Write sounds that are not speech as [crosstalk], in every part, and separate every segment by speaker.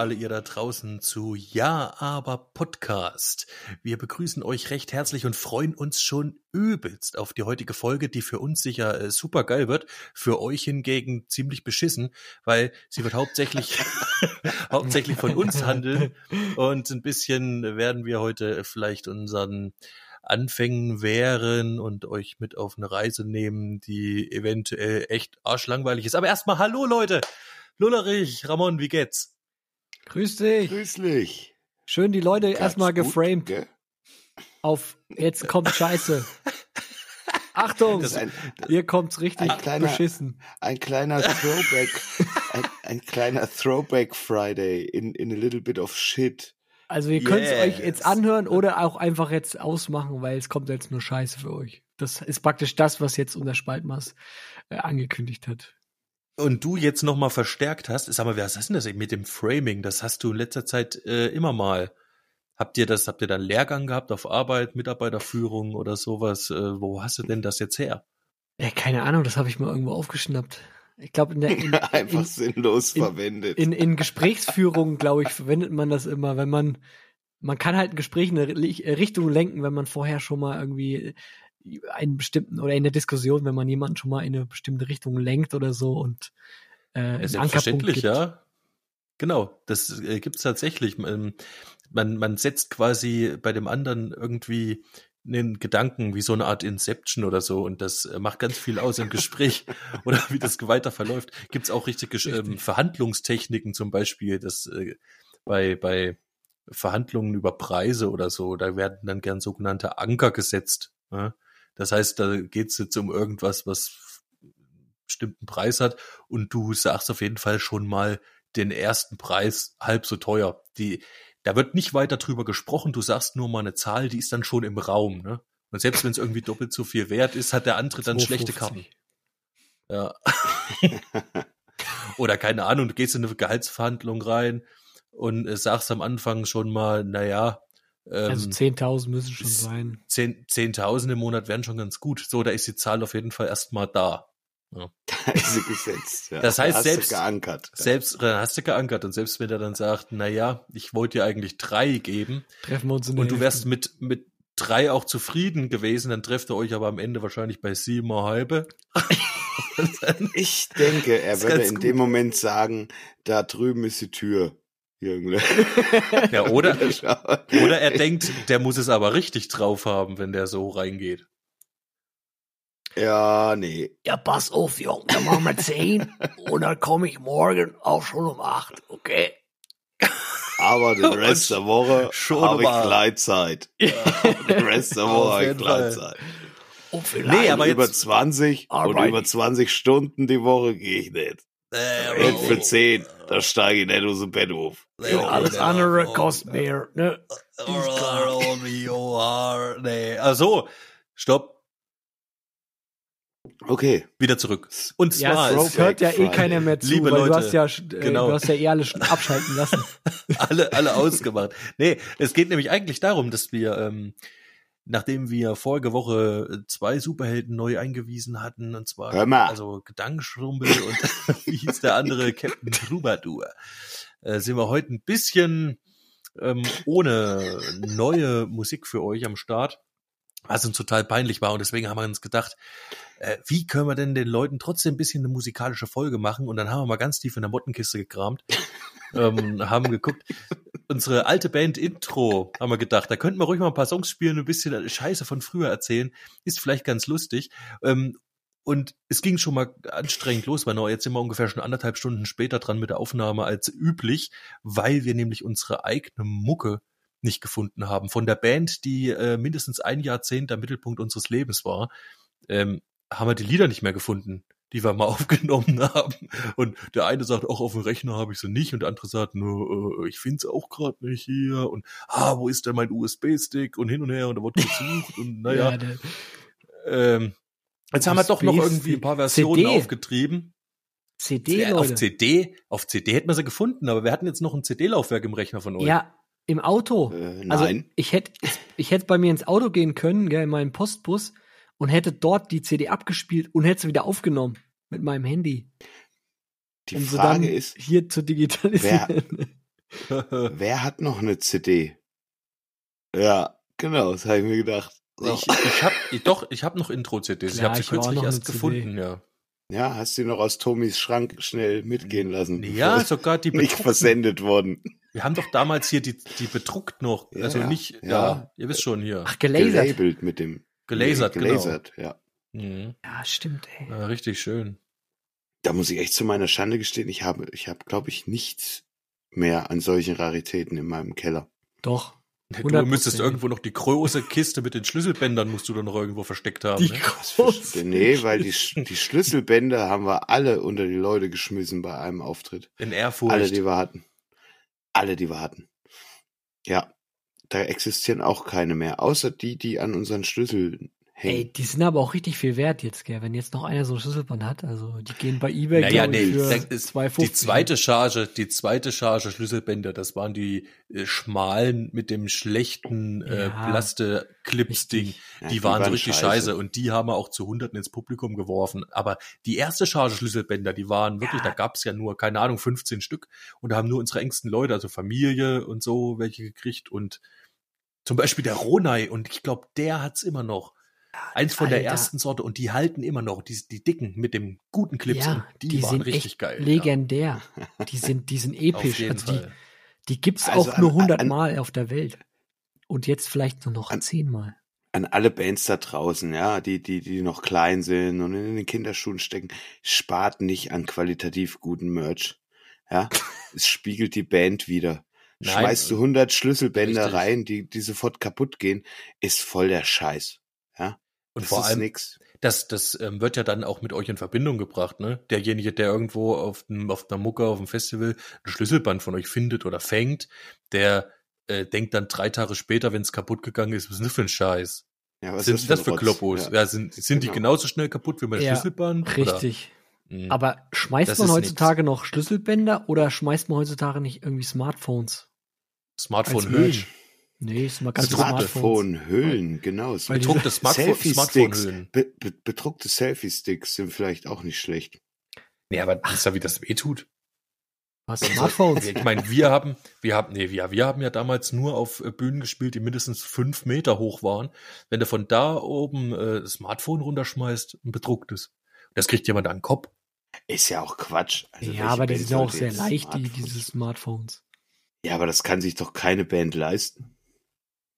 Speaker 1: Alle ihr da draußen zu Ja, aber Podcast. Wir begrüßen euch recht herzlich und freuen uns schon übelst auf die heutige Folge, die für uns sicher äh, super geil wird, für euch hingegen ziemlich beschissen, weil sie wird hauptsächlich [laughs] hauptsächlich von uns handeln und ein bisschen werden wir heute vielleicht unseren Anfängen wären und euch mit auf eine Reise nehmen, die eventuell echt arschlangweilig ist. Aber erstmal hallo Leute. Lullerich, Ramon, wie geht's?
Speaker 2: Grüß dich.
Speaker 3: Grüß dich.
Speaker 2: Schön die Leute
Speaker 3: Ganz
Speaker 2: erstmal
Speaker 3: gut,
Speaker 2: geframed
Speaker 3: gell?
Speaker 2: auf jetzt kommt Scheiße. [laughs] Achtung,
Speaker 3: ein,
Speaker 2: hier kommt's richtig
Speaker 3: ein kleiner-
Speaker 2: beschissen.
Speaker 3: ein kleiner Throwback, ein, ein kleiner Throwback Friday in, in a little bit of shit.
Speaker 2: Also ihr könnt es euch
Speaker 1: Yes.
Speaker 2: jetzt anhören oder auch einfach jetzt ausmachen, weil es kommt jetzt nur Scheiße für euch. Das ist praktisch das, was jetzt unser Spaltmaß äh, angekündigt hat.
Speaker 1: Und du jetzt nochmal verstärkt hast, sag mal, was ist denn das mit dem Framing? Das hast du in letzter Zeit äh, immer mal. Habt ihr das, habt ihr da einen Lehrgang gehabt auf Arbeit, Mitarbeiterführung oder sowas? Äh, wo hast du denn das jetzt her?
Speaker 2: Ja, keine Ahnung, das habe ich mal irgendwo aufgeschnappt. Ich glaube in der in, [laughs]
Speaker 3: Einfach
Speaker 2: in,
Speaker 3: sinnlos
Speaker 2: in-
Speaker 3: verwendet.
Speaker 2: in, in Gesprächsführungen, glaube ich, verwendet man das immer, wenn man, man kann halt ein Gespräch in eine Ri- Richtung lenken, wenn man vorher schon mal irgendwie einen bestimmten oder in der Diskussion, wenn man jemanden schon mal in eine bestimmte Richtung lenkt oder so und äh,
Speaker 1: selbstverständlich,
Speaker 2: gibt.
Speaker 1: ja. Genau, das äh, gibt's tatsächlich. Man, man, man setzt quasi bei dem anderen irgendwie einen Gedanken wie so eine Art Inception oder so und das äh, macht ganz viel aus im Gespräch [laughs] oder wie das weiter verläuft. Gibt's auch richtige ähm,
Speaker 2: Richtig.
Speaker 1: Verhandlungstechniken zum Beispiel, das äh, bei, bei Verhandlungen über Preise oder so, da werden dann gern sogenannte Anker gesetzt. Ja? Das heißt, da geht's jetzt um irgendwas, was einen bestimmten Preis hat und du sagst auf jeden Fall schon mal den ersten Preis halb so teuer. Die, da wird nicht weiter drüber gesprochen, du sagst nur mal eine Zahl, die ist dann schon im Raum, ne? Und selbst wenn es irgendwie doppelt so viel wert ist, hat der andere dann schlechte
Speaker 2: 2,50.
Speaker 1: Karten. Ja. Oder keine Ahnung, du gehst in eine Gehaltsverhandlung rein und äh, sagst am Anfang schon mal, naja, ähm,
Speaker 2: Also 10.000 müssen schon sein.
Speaker 1: 10 10.000 im Monat wären schon ganz gut. So, da ist die Zahl auf jeden Fall erstmal da. [laughs]
Speaker 3: Da ist sie gesetzt. Ja.
Speaker 1: Das heißt,
Speaker 3: Da hast
Speaker 1: selbst-
Speaker 3: du geankert.
Speaker 1: Selbst, dann hast du geankert und selbst wenn er dann sagt, na ja, ich wollte dir eigentlich drei geben
Speaker 2: Treffen wir uns in der
Speaker 1: und du
Speaker 2: Hälfte.
Speaker 1: wärst mit, mit drei auch zufrieden gewesen, dann trefft ihr euch aber am Ende wahrscheinlich bei siebener halbe. [laughs]
Speaker 3: Ich denke, er würde in
Speaker 1: gut.
Speaker 3: dem Moment sagen, da drüben ist die Tür. Irgendwie.
Speaker 1: ja, oder, [laughs] oder er denkt, der muss es aber richtig drauf haben, wenn der so reingeht.
Speaker 3: Ja, nee.
Speaker 2: Ja, pass auf, Junge, dann machen wir 10 [laughs] und dann komme ich morgen auch schon um 8, okay?
Speaker 3: Aber den Rest der Woche
Speaker 1: Schon
Speaker 3: habe ich. Gleitzeit. [laughs] Den Rest der Woche habe ich. Gleitzeit.
Speaker 1: Nee, aber
Speaker 3: über
Speaker 1: jetzt-
Speaker 3: 20 und über 20 Stunden die Woche gehe ich nicht.
Speaker 1: Äh,
Speaker 3: Nicht für 10, da steige ich nicht aus dem Bett auf.
Speaker 2: alles andere kostet mehr, ne?
Speaker 1: Nee, also, stopp,
Speaker 3: Okay.
Speaker 1: wieder zurück. Und
Speaker 2: Ja,
Speaker 1: zwar,
Speaker 2: es,
Speaker 1: es,
Speaker 2: hört ja eh keiner mehr zu,
Speaker 1: Liebe
Speaker 2: weil
Speaker 1: Leute,
Speaker 2: du hast ja, äh,
Speaker 1: genau.
Speaker 2: du hast ja eh alle schon abschalten lassen. [laughs]
Speaker 1: alle, alle ausgemacht. Nee, es geht nämlich eigentlich darum, dass wir, ähm, nachdem wir vorige Woche äh, zwei Superhelden neu eingewiesen hatten, und zwar also Gedankenschrumpel und [laughs] wie hieß der andere? Captain Troubadour, äh, sind wir heute ein bisschen ähm, ohne neue Musik für euch am Start, was uns total peinlich war. Und deswegen haben wir uns gedacht, äh, wie können wir denn den Leuten trotzdem ein bisschen eine musikalische Folge machen? Und dann haben wir mal ganz tief in der Mottenkiste gekramt, [laughs] ähm, haben geguckt, unsere alte Band Intro, haben wir gedacht, da könnten wir ruhig mal ein paar Songs spielen, ein bisschen Scheiße von früher erzählen, ist vielleicht ganz lustig. Ähm, und es ging schon mal anstrengend los, weil jetzt sind wir ungefähr schon anderthalb Stunden später dran mit der Aufnahme als üblich, weil wir nämlich unsere eigene Mucke nicht gefunden haben. Von der Band, die äh, mindestens ein Jahrzehnt der Mittelpunkt unseres Lebens war, ähm, haben wir die Lieder nicht mehr gefunden, die wir mal [laughs] aufgenommen haben. Und der eine sagt, auch auf dem Rechner habe ich sie nicht, und der andere sagt, nur, äh, ich finde sie auch gerade nicht hier. Und ah, wo ist denn mein USB-Stick? Und hin und her, und da wurde gesucht. Und naja, [laughs]
Speaker 2: der,
Speaker 1: ähm, jetzt haben wir doch noch irgendwie ein paar Versionen
Speaker 2: CD.
Speaker 1: aufgetrieben.
Speaker 2: CD,
Speaker 1: Ja, auf
Speaker 2: Leute.
Speaker 1: CD, auf CD hätten wir sie gefunden, aber wir hatten jetzt noch ein CD-Laufwerk im Rechner von euch.
Speaker 2: Ja, im Auto.
Speaker 3: Äh,
Speaker 2: Also
Speaker 3: nein.
Speaker 2: ich hätte ich hätte bei mir ins Auto gehen können, gell, in meinen Postbus und hätte dort die CD abgespielt und hätte sie wieder aufgenommen mit meinem Handy.
Speaker 3: Die
Speaker 2: um
Speaker 3: Frage
Speaker 2: dann
Speaker 3: ist,
Speaker 2: hier zu digitalisieren.
Speaker 3: wer [laughs] hat noch eine CD? Ja, genau, das habe ich mir gedacht. So.
Speaker 1: Ich, ich hab, ich, doch, ich habe noch Intro-CDs. Ich habe sie kürzlich erst
Speaker 2: eine CD.
Speaker 1: gefunden, ja.
Speaker 3: Ja, hast du noch aus Tomis Schrank schnell mitgehen lassen?
Speaker 1: Ja, sogar die [laughs]
Speaker 3: nicht versendet worden.
Speaker 1: Wir haben doch damals hier die, die bedruckt noch.
Speaker 3: Ja,
Speaker 1: also nicht, ja.
Speaker 3: Ja.
Speaker 1: ihr wisst schon hier.
Speaker 2: Ach, gelasert.
Speaker 3: Gelabelt mit dem.
Speaker 1: Gelasert, genau.
Speaker 3: Gelasert, ja.
Speaker 1: Mhm.
Speaker 2: Ja, stimmt, ey.
Speaker 1: Ja, richtig schön.
Speaker 3: Da muss ich echt zu meiner Schande gestehen, ich habe, ich habe, glaube ich, nichts mehr an solchen Raritäten in meinem Keller.
Speaker 2: Doch.
Speaker 1: Du
Speaker 2: 100%.
Speaker 1: müsstest irgendwo noch die große Kiste mit den Schlüsselbändern musst du dann noch irgendwo versteckt haben.
Speaker 2: Die
Speaker 1: ne?
Speaker 2: Große.
Speaker 3: Nee, weil die, die Schlüsselbänder haben wir alle unter die Leute geschmissen bei einem Auftritt.
Speaker 1: In Erfurt.
Speaker 3: Alle, die wir hatten. Alle, die wir hatten. Ja, da existieren auch keine mehr, außer die, die an unseren Schlüsseln hängen.
Speaker 2: Ey, die sind aber auch richtig viel wert jetzt, gell? Wenn jetzt noch einer so ein Schlüsselband hat, also die gehen bei eBay
Speaker 1: Naja, nee,
Speaker 2: für
Speaker 1: ist
Speaker 2: 2,50.
Speaker 1: die zweite Charge, die zweite Charge Schlüsselbänder, das waren die äh, schmalen mit dem schlechten äh,
Speaker 2: Ja,
Speaker 1: Plaste-Clips-Ding.
Speaker 2: richtig.
Speaker 3: Ja,
Speaker 1: die, waren so richtig scheiße. und die haben wir auch zu Hunderten ins Publikum geworfen. Aber die erste Charge Schlüsselbänder, die waren wirklich,
Speaker 2: Ja.
Speaker 1: da gab's ja nur, keine Ahnung, 15 Stück und da haben nur unsere engsten Leute, also Familie und so, welche gekriegt und zum Beispiel der Ronay und ich glaube, der hat's immer noch. Eins von der
Speaker 2: Alter.
Speaker 1: ersten Sorte und die halten immer noch, die, die dicken mit dem guten Clips,
Speaker 2: Ja,
Speaker 1: die,
Speaker 2: die,
Speaker 1: waren
Speaker 2: sind
Speaker 1: richtig
Speaker 2: echt
Speaker 1: geil.
Speaker 2: legendär. Die [laughs] sind, die sind
Speaker 1: Ja.
Speaker 2: Episch. Also die, die gibt's
Speaker 3: Also
Speaker 2: auch nur
Speaker 3: an-
Speaker 2: 100
Speaker 3: an-
Speaker 2: Mal auf der Welt. Und jetzt vielleicht nur noch
Speaker 3: An-
Speaker 2: 10 Mal.
Speaker 3: An alle Bands da draußen, ja, die, die, die noch klein sind und in den Kinderschuhen stecken, spart nicht an qualitativ guten Merch. Ja, [laughs] es spiegelt die Band wieder.
Speaker 1: Nein,
Speaker 3: Schmeißt du 100 Schlüsselbänder
Speaker 1: richtig.
Speaker 3: rein, die, die sofort kaputt gehen, ist voll der Scheiß. Ja,
Speaker 1: Und
Speaker 3: das
Speaker 1: vor
Speaker 3: ist
Speaker 1: allem,
Speaker 3: nix.
Speaker 1: das, das ähm, wird ja dann auch mit euch in Verbindung gebracht, ne? Derjenige, der irgendwo auf, dem, auf einer Mucke, auf dem Festival ein Schlüsselband von euch findet oder fängt, der äh, denkt dann drei Tage später, wenn es kaputt gegangen ist, was ist denn das für ein Scheiß?
Speaker 3: Ja, was
Speaker 1: sind
Speaker 3: ist
Speaker 1: das für
Speaker 3: Rotz?
Speaker 1: Kloppos? Ja.
Speaker 3: Ja.
Speaker 1: sind sind die
Speaker 3: Genau.
Speaker 1: genauso schnell kaputt wie mein
Speaker 2: Ja,
Speaker 1: Schlüsselband?
Speaker 2: Richtig.
Speaker 1: Oder? Mhm.
Speaker 2: Aber schmeißt
Speaker 1: Das
Speaker 2: man heutzutage noch Schlüsselbänder oder schmeißt man heutzutage nicht irgendwie Smartphones?
Speaker 1: Smartphone-Hüllen.
Speaker 2: Nee, ist mal ganz Smartphones.
Speaker 3: Smartphone-Hüllen, genau.
Speaker 1: Bedruckte. Smartphone-Hüllen.
Speaker 3: Be be bedruckte Selfie-Sticks sind vielleicht auch nicht schlecht.
Speaker 1: Nee, aber wisst ihr, wie das wehtut?
Speaker 2: Was, Smartphones?
Speaker 1: Ich meine, wir haben, wir haben, nee, wir, wir haben ja damals nur auf äh, Bühnen gespielt, die mindestens fünf Meter hoch waren. Wenn du von da oben äh, Smartphone runterschmeißt, ein bedrucktes. Das kriegt jemand an den Kopf.
Speaker 3: Ist ja auch Quatsch. Also
Speaker 2: ja, aber die sind ja auch sehr leicht, die,
Speaker 3: Smartphones-
Speaker 2: diese Smartphones.
Speaker 3: Ja, aber das kann sich doch keine Band leisten.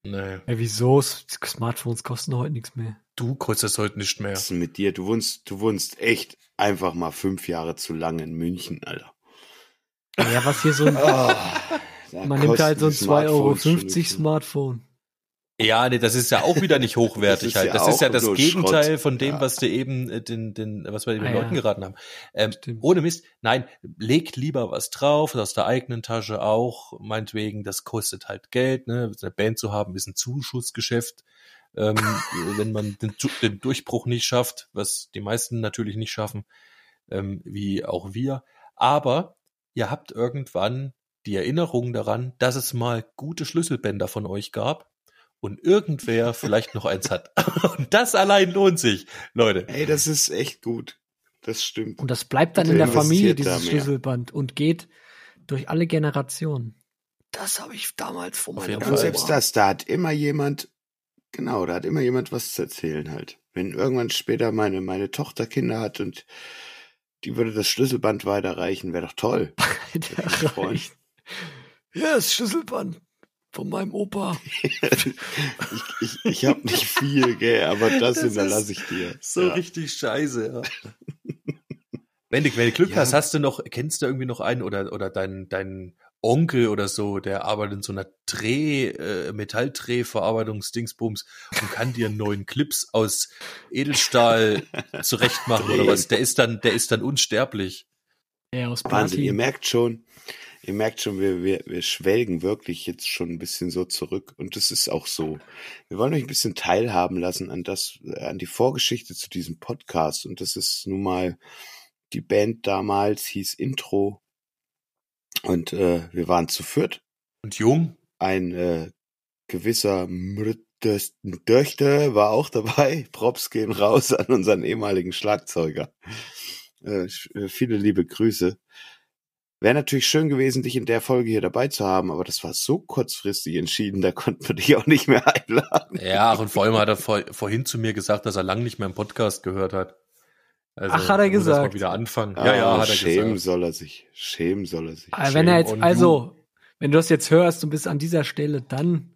Speaker 1: Nee,
Speaker 2: Ja, wieso? Smartphones kosten heute nichts mehr.
Speaker 1: du kostet das heute nicht mehr.
Speaker 3: Was ist denn mit dir? Du wohnst, du wohnst echt einfach mal fünf Jahre zu lange in München, Alter.
Speaker 2: Ja, was hier so ein,
Speaker 3: Da
Speaker 2: man nimmt halt so ein
Speaker 3: kosten
Speaker 2: 2,50 Euro Smartphone.
Speaker 1: Ja, nee, das ist ja auch wieder nicht [laughs] hochwertig
Speaker 3: Das ist
Speaker 1: halt.
Speaker 3: ja
Speaker 1: Das ist ja das Gegenteil
Speaker 3: Schrott.
Speaker 1: von dem,
Speaker 3: Ja.
Speaker 1: was du eben äh, den, den, was wir den
Speaker 2: Ah,
Speaker 1: Leuten
Speaker 2: ja.
Speaker 1: geraten haben. Ähm, ohne Mist, nein, legt lieber was drauf, aus der eigenen Tasche auch, meinetwegen, das kostet halt Geld, ne? Eine Band zu haben, ist ein Zuschussgeschäft. Ähm, [laughs] wenn man den, den Durchbruch nicht schafft, was die meisten natürlich nicht schaffen, ähm, wie auch wir. Aber ihr habt irgendwann die Erinnerung daran, dass es mal gute Schlüsselbänder von euch gab und irgendwer vielleicht noch eins hat. [laughs] Und das allein lohnt sich, Leute.
Speaker 3: Ey, das ist echt gut. Das stimmt.
Speaker 2: Und das bleibt dann
Speaker 3: Bitte
Speaker 2: in der Familie, dieses. Schlüsselband, und geht durch alle Generationen. Das habe ich damals von
Speaker 1: Auf
Speaker 2: meiner
Speaker 3: Und selbst das, da hat immer jemand, genau, da hat immer jemand was zu erzählen halt. Wenn irgendwann später meine, meine Tochter Kinder hat und die würde das Schlüsselband weiterreichen, wäre doch toll. [laughs]
Speaker 2: Ja, das Schlüsselband von meinem Opa. [laughs]
Speaker 3: ich ich, ich habe nicht viel, gell, aber das,
Speaker 1: Das
Speaker 3: hinterlasse
Speaker 1: ist
Speaker 3: ich dir.
Speaker 1: So
Speaker 3: Ja.
Speaker 1: richtig scheiße, ja. wenn, du, wenn du Glück
Speaker 3: Ja.
Speaker 1: hast, hast du noch, kennst du irgendwie noch einen oder, oder deinen, deinen Onkel oder so, der arbeitet in so einer Dreh, äh, Metalldrehverarbeitungsdingsbums und kann dir einen neuen Clips aus Edelstahl [laughs] zurechtmachen oder was. Der ist dann, der ist dann unsterblich.
Speaker 2: Ja, aus
Speaker 3: Wahnsinn, ihr merkt schon, ihr merkt schon, wir, wir, wir schwelgen wirklich jetzt schon ein bisschen so zurück und das ist auch so. Wir wollen euch ein bisschen teilhaben lassen an das, äh, an die Vorgeschichte zu diesem Podcast und das ist nun mal die Band damals hieß Intro und äh, wir waren zu viert.
Speaker 1: Und jung?
Speaker 3: Ein äh, gewisser Döchte war auch dabei. [laughs] Props gehen raus an unseren ehemaligen Schlagzeuger. Äh, äh, viele liebe Grüße. Wäre natürlich schön gewesen, dich in der Folge hier dabei zu haben, aber das war so kurzfristig entschieden, da konnten wir dich auch nicht mehr [laughs] einladen.
Speaker 1: Ja, und vor allem hat er vor, vorhin zu mir gesagt, dass er lang nicht mehr im Podcast gehört hat.
Speaker 2: Also, Ach, hat er gesagt.
Speaker 1: Mal wieder anfangen.
Speaker 3: Ah, ja, ja, hat er schämen gesagt. soll er sich. Schämen soll er sich.
Speaker 2: Aber wenn er jetzt, also, wenn du das jetzt hörst und bist an dieser Stelle, dann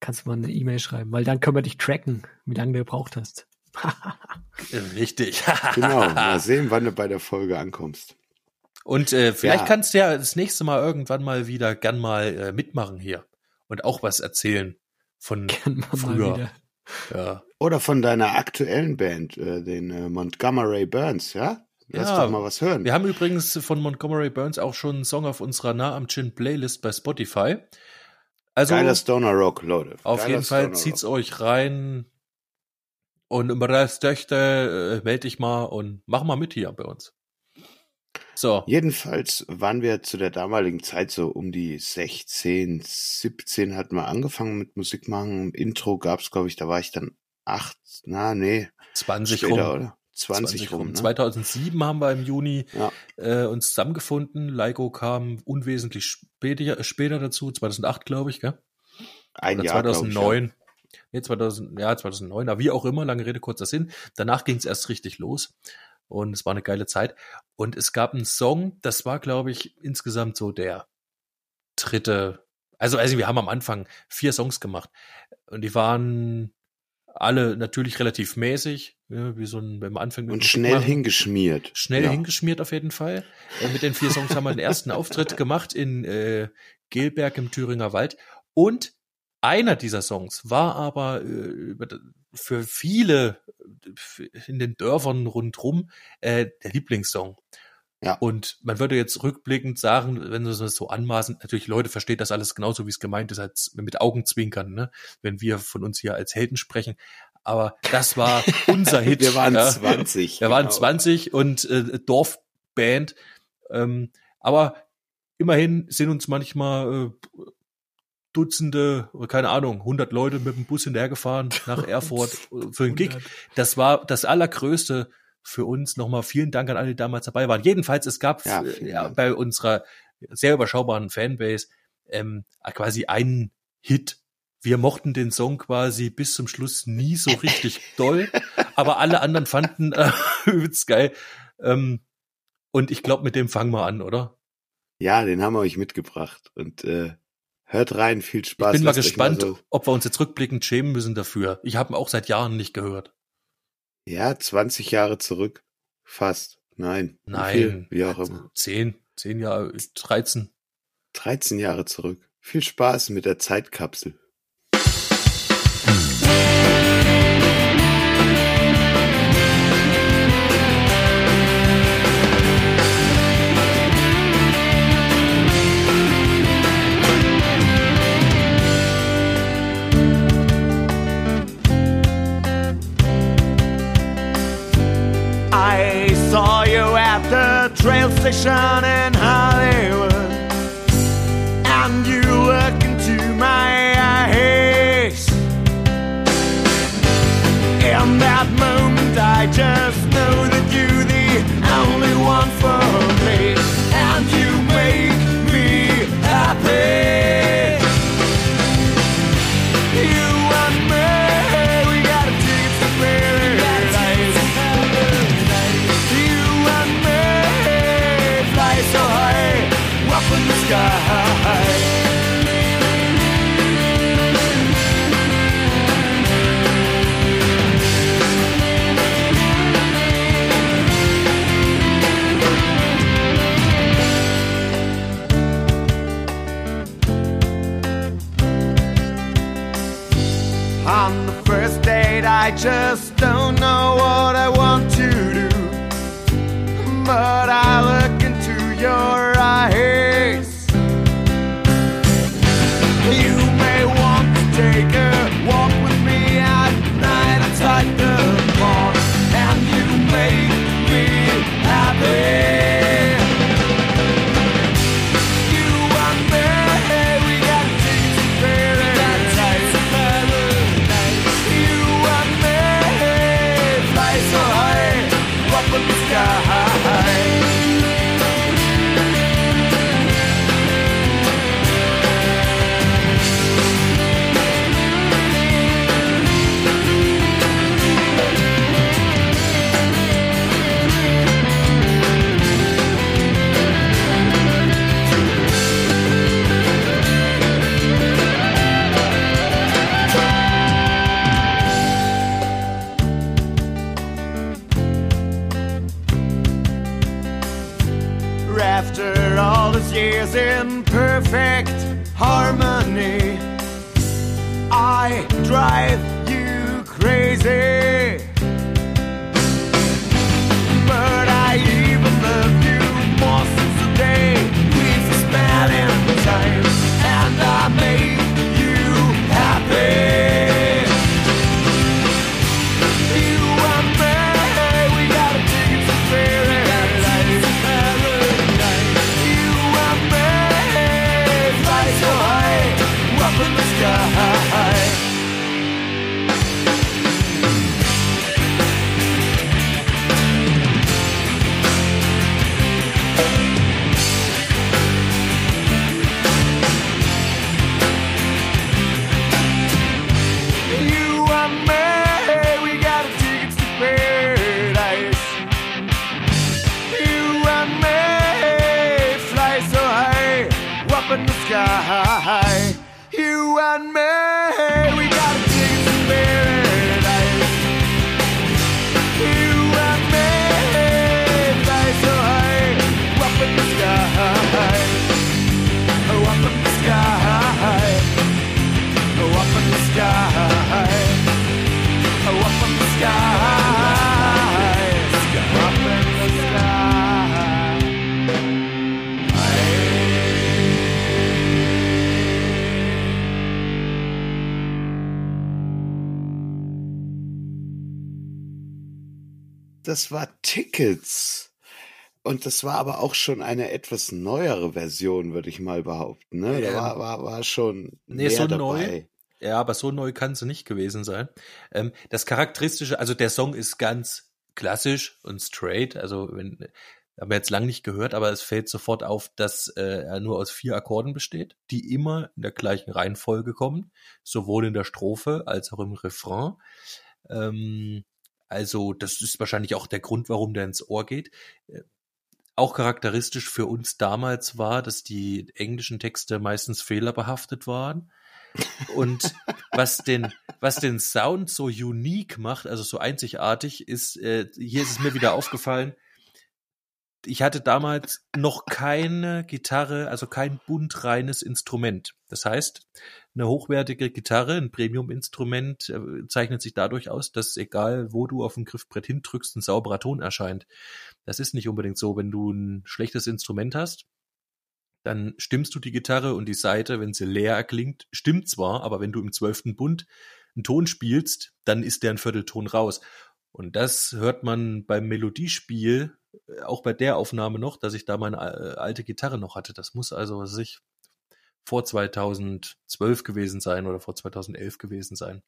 Speaker 2: kannst du mal eine E-Mail schreiben, weil dann können wir dich tracken, wie lange du gebraucht hast. [laughs]
Speaker 1: Richtig. [laughs]
Speaker 3: genau. Mal sehen, wann du bei der Folge ankommst.
Speaker 1: Und äh, vielleicht ja. kannst du ja das nächste Mal irgendwann mal wieder gern mal äh, mitmachen hier und auch was erzählen von früher.
Speaker 3: Ja. Oder von deiner aktuellen Band, äh, den äh, Montgomery Burns, ja? Lass ja, doch mal was hören.
Speaker 1: Wir haben übrigens von Montgomery Burns auch schon einen Song auf unserer Nah am Chin Playlist bei Spotify. Also,
Speaker 3: Geiler Stoner Rock, Leute.
Speaker 1: Auf
Speaker 3: Geiler
Speaker 1: jeden Fall zieht's Rock. euch rein. Und über das Töchter äh, melde dich mal und mach mal mit hier bei uns.
Speaker 3: So. Jedenfalls waren wir zu der damaligen Zeit so um die 16, 17 hatten wir angefangen mit Musik machen. Intro gab's, glaube ich, da war ich dann acht, na, nee.
Speaker 1: 20 später,
Speaker 3: rum. oder? 20, 20 rum.
Speaker 1: Ne? 2007 haben wir im Juni ja. äh, uns zusammengefunden. Leiko kam unwesentlich später, später dazu, 2008, glaube ich, gell?
Speaker 3: Ein
Speaker 1: oder
Speaker 3: Jahr,
Speaker 1: 2009. Ich, ja. Nee, 2000, ja, 2009, aber wie auch immer, lange Rede, kurzer Sinn. Danach ging es erst richtig los und es war eine geile Zeit. Und es gab einen Song, das war, glaube ich, insgesamt so der dritte. Also, also wir haben am Anfang vier Songs gemacht und die waren alle natürlich relativ mäßig, ja, wie so ein, anfängt
Speaker 3: mit Und schnell machen. hingeschmiert.
Speaker 1: Schnell ja. hingeschmiert auf jeden Fall. Äh, mit den vier Songs haben wir den ersten Auftritt gemacht in äh, Gelberg im Thüringer Wald. Und einer dieser Songs war aber äh, für viele in den Dörfern rundrum äh, der Lieblingssong. Ja. Und man würde jetzt rückblickend sagen, wenn du das so anmaßen, natürlich Leute versteht das alles genauso, wie es gemeint ist, als mit Augenzwinkern, ne? wenn wir von uns hier als Helden sprechen. Aber das war [laughs] unser Hit.
Speaker 3: wir waren ja. 20.
Speaker 1: Wir genau. waren 20 und äh, Dorfband. Ähm, aber immerhin sind uns manchmal äh, Dutzende, keine Ahnung, 100 Leute mit dem Bus hinterhergefahren [laughs] nach Erfurt für einen Gig. Das war das allergrößte für uns. Nochmal vielen Dank an alle, die damals dabei waren. Jedenfalls, es gab ja, ja, bei unserer sehr überschaubaren Fanbase ähm, quasi einen Hit. Wir mochten den Song quasi bis zum Schluss nie so richtig [laughs] doll, aber alle anderen fanden äh, [laughs] übelst geil. Ähm, und ich glaube, mit dem fangen wir an, oder?
Speaker 3: Ja, den haben wir euch mitgebracht. Und äh, Hört rein, viel Spaß.
Speaker 1: Ich bin mal gespannt, mal so ob wir uns jetzt rückblickend schämen müssen dafür. Ich habe ihn auch seit Jahren nicht gehört.
Speaker 3: Ja, 20 Jahre zurück. Fast. Nein.
Speaker 1: Nein.
Speaker 3: Wie, Wie auch immer.
Speaker 1: 10, 10 Jahre, 13.
Speaker 3: 13 Jahre zurück. Viel Spaß mit der Zeitkapsel. Station in
Speaker 4: righteous
Speaker 3: Das war Tickets. Und das war aber auch schon eine etwas neuere Version, würde ich mal behaupten. Ne? Da war, war, war schon
Speaker 1: nee,
Speaker 3: mehr
Speaker 1: so
Speaker 3: dabei.
Speaker 1: neu. Ja, aber so neu kann sie nicht gewesen sein. Ähm, das Charakteristische, also der Song ist ganz klassisch und straight. Also wenn, haben wir jetzt lang nicht gehört, aber es fällt sofort auf, dass äh, er nur aus vier Akkorden besteht, die immer in der gleichen Reihenfolge kommen, sowohl in der Strophe als auch im Refrain. Ähm, also das ist wahrscheinlich auch der Grund, warum der ins Ohr geht. Äh, Auch charakteristisch für uns damals war, dass die englischen Texte meistens fehlerbehaftet waren. Und [laughs] was den, was den Sound so unique macht, also so einzigartig, ist, äh, hier ist es mir wieder aufgefallen, ich hatte damals noch keine Gitarre, also kein buntreines Instrument. Das heißt, eine hochwertige Gitarre, ein Premium-Instrument, äh, zeichnet sich dadurch aus, dass egal wo du auf dem Griffbrett hindrückst, ein sauberer Ton erscheint. Das ist nicht unbedingt so, wenn du ein schlechtes Instrument hast, dann stimmst du die Gitarre und die Seite, wenn sie leer erklingt, stimmt zwar, aber wenn du im zwölften Bund einen Ton spielst, dann ist der ein Viertelton raus. Und das hört man beim Melodiespiel, auch bei der Aufnahme noch, dass ich da meine äh, alte Gitarre noch hatte. Das muss also, was weiß ich, vor 2012 gewesen sein oder vor 2011 gewesen sein.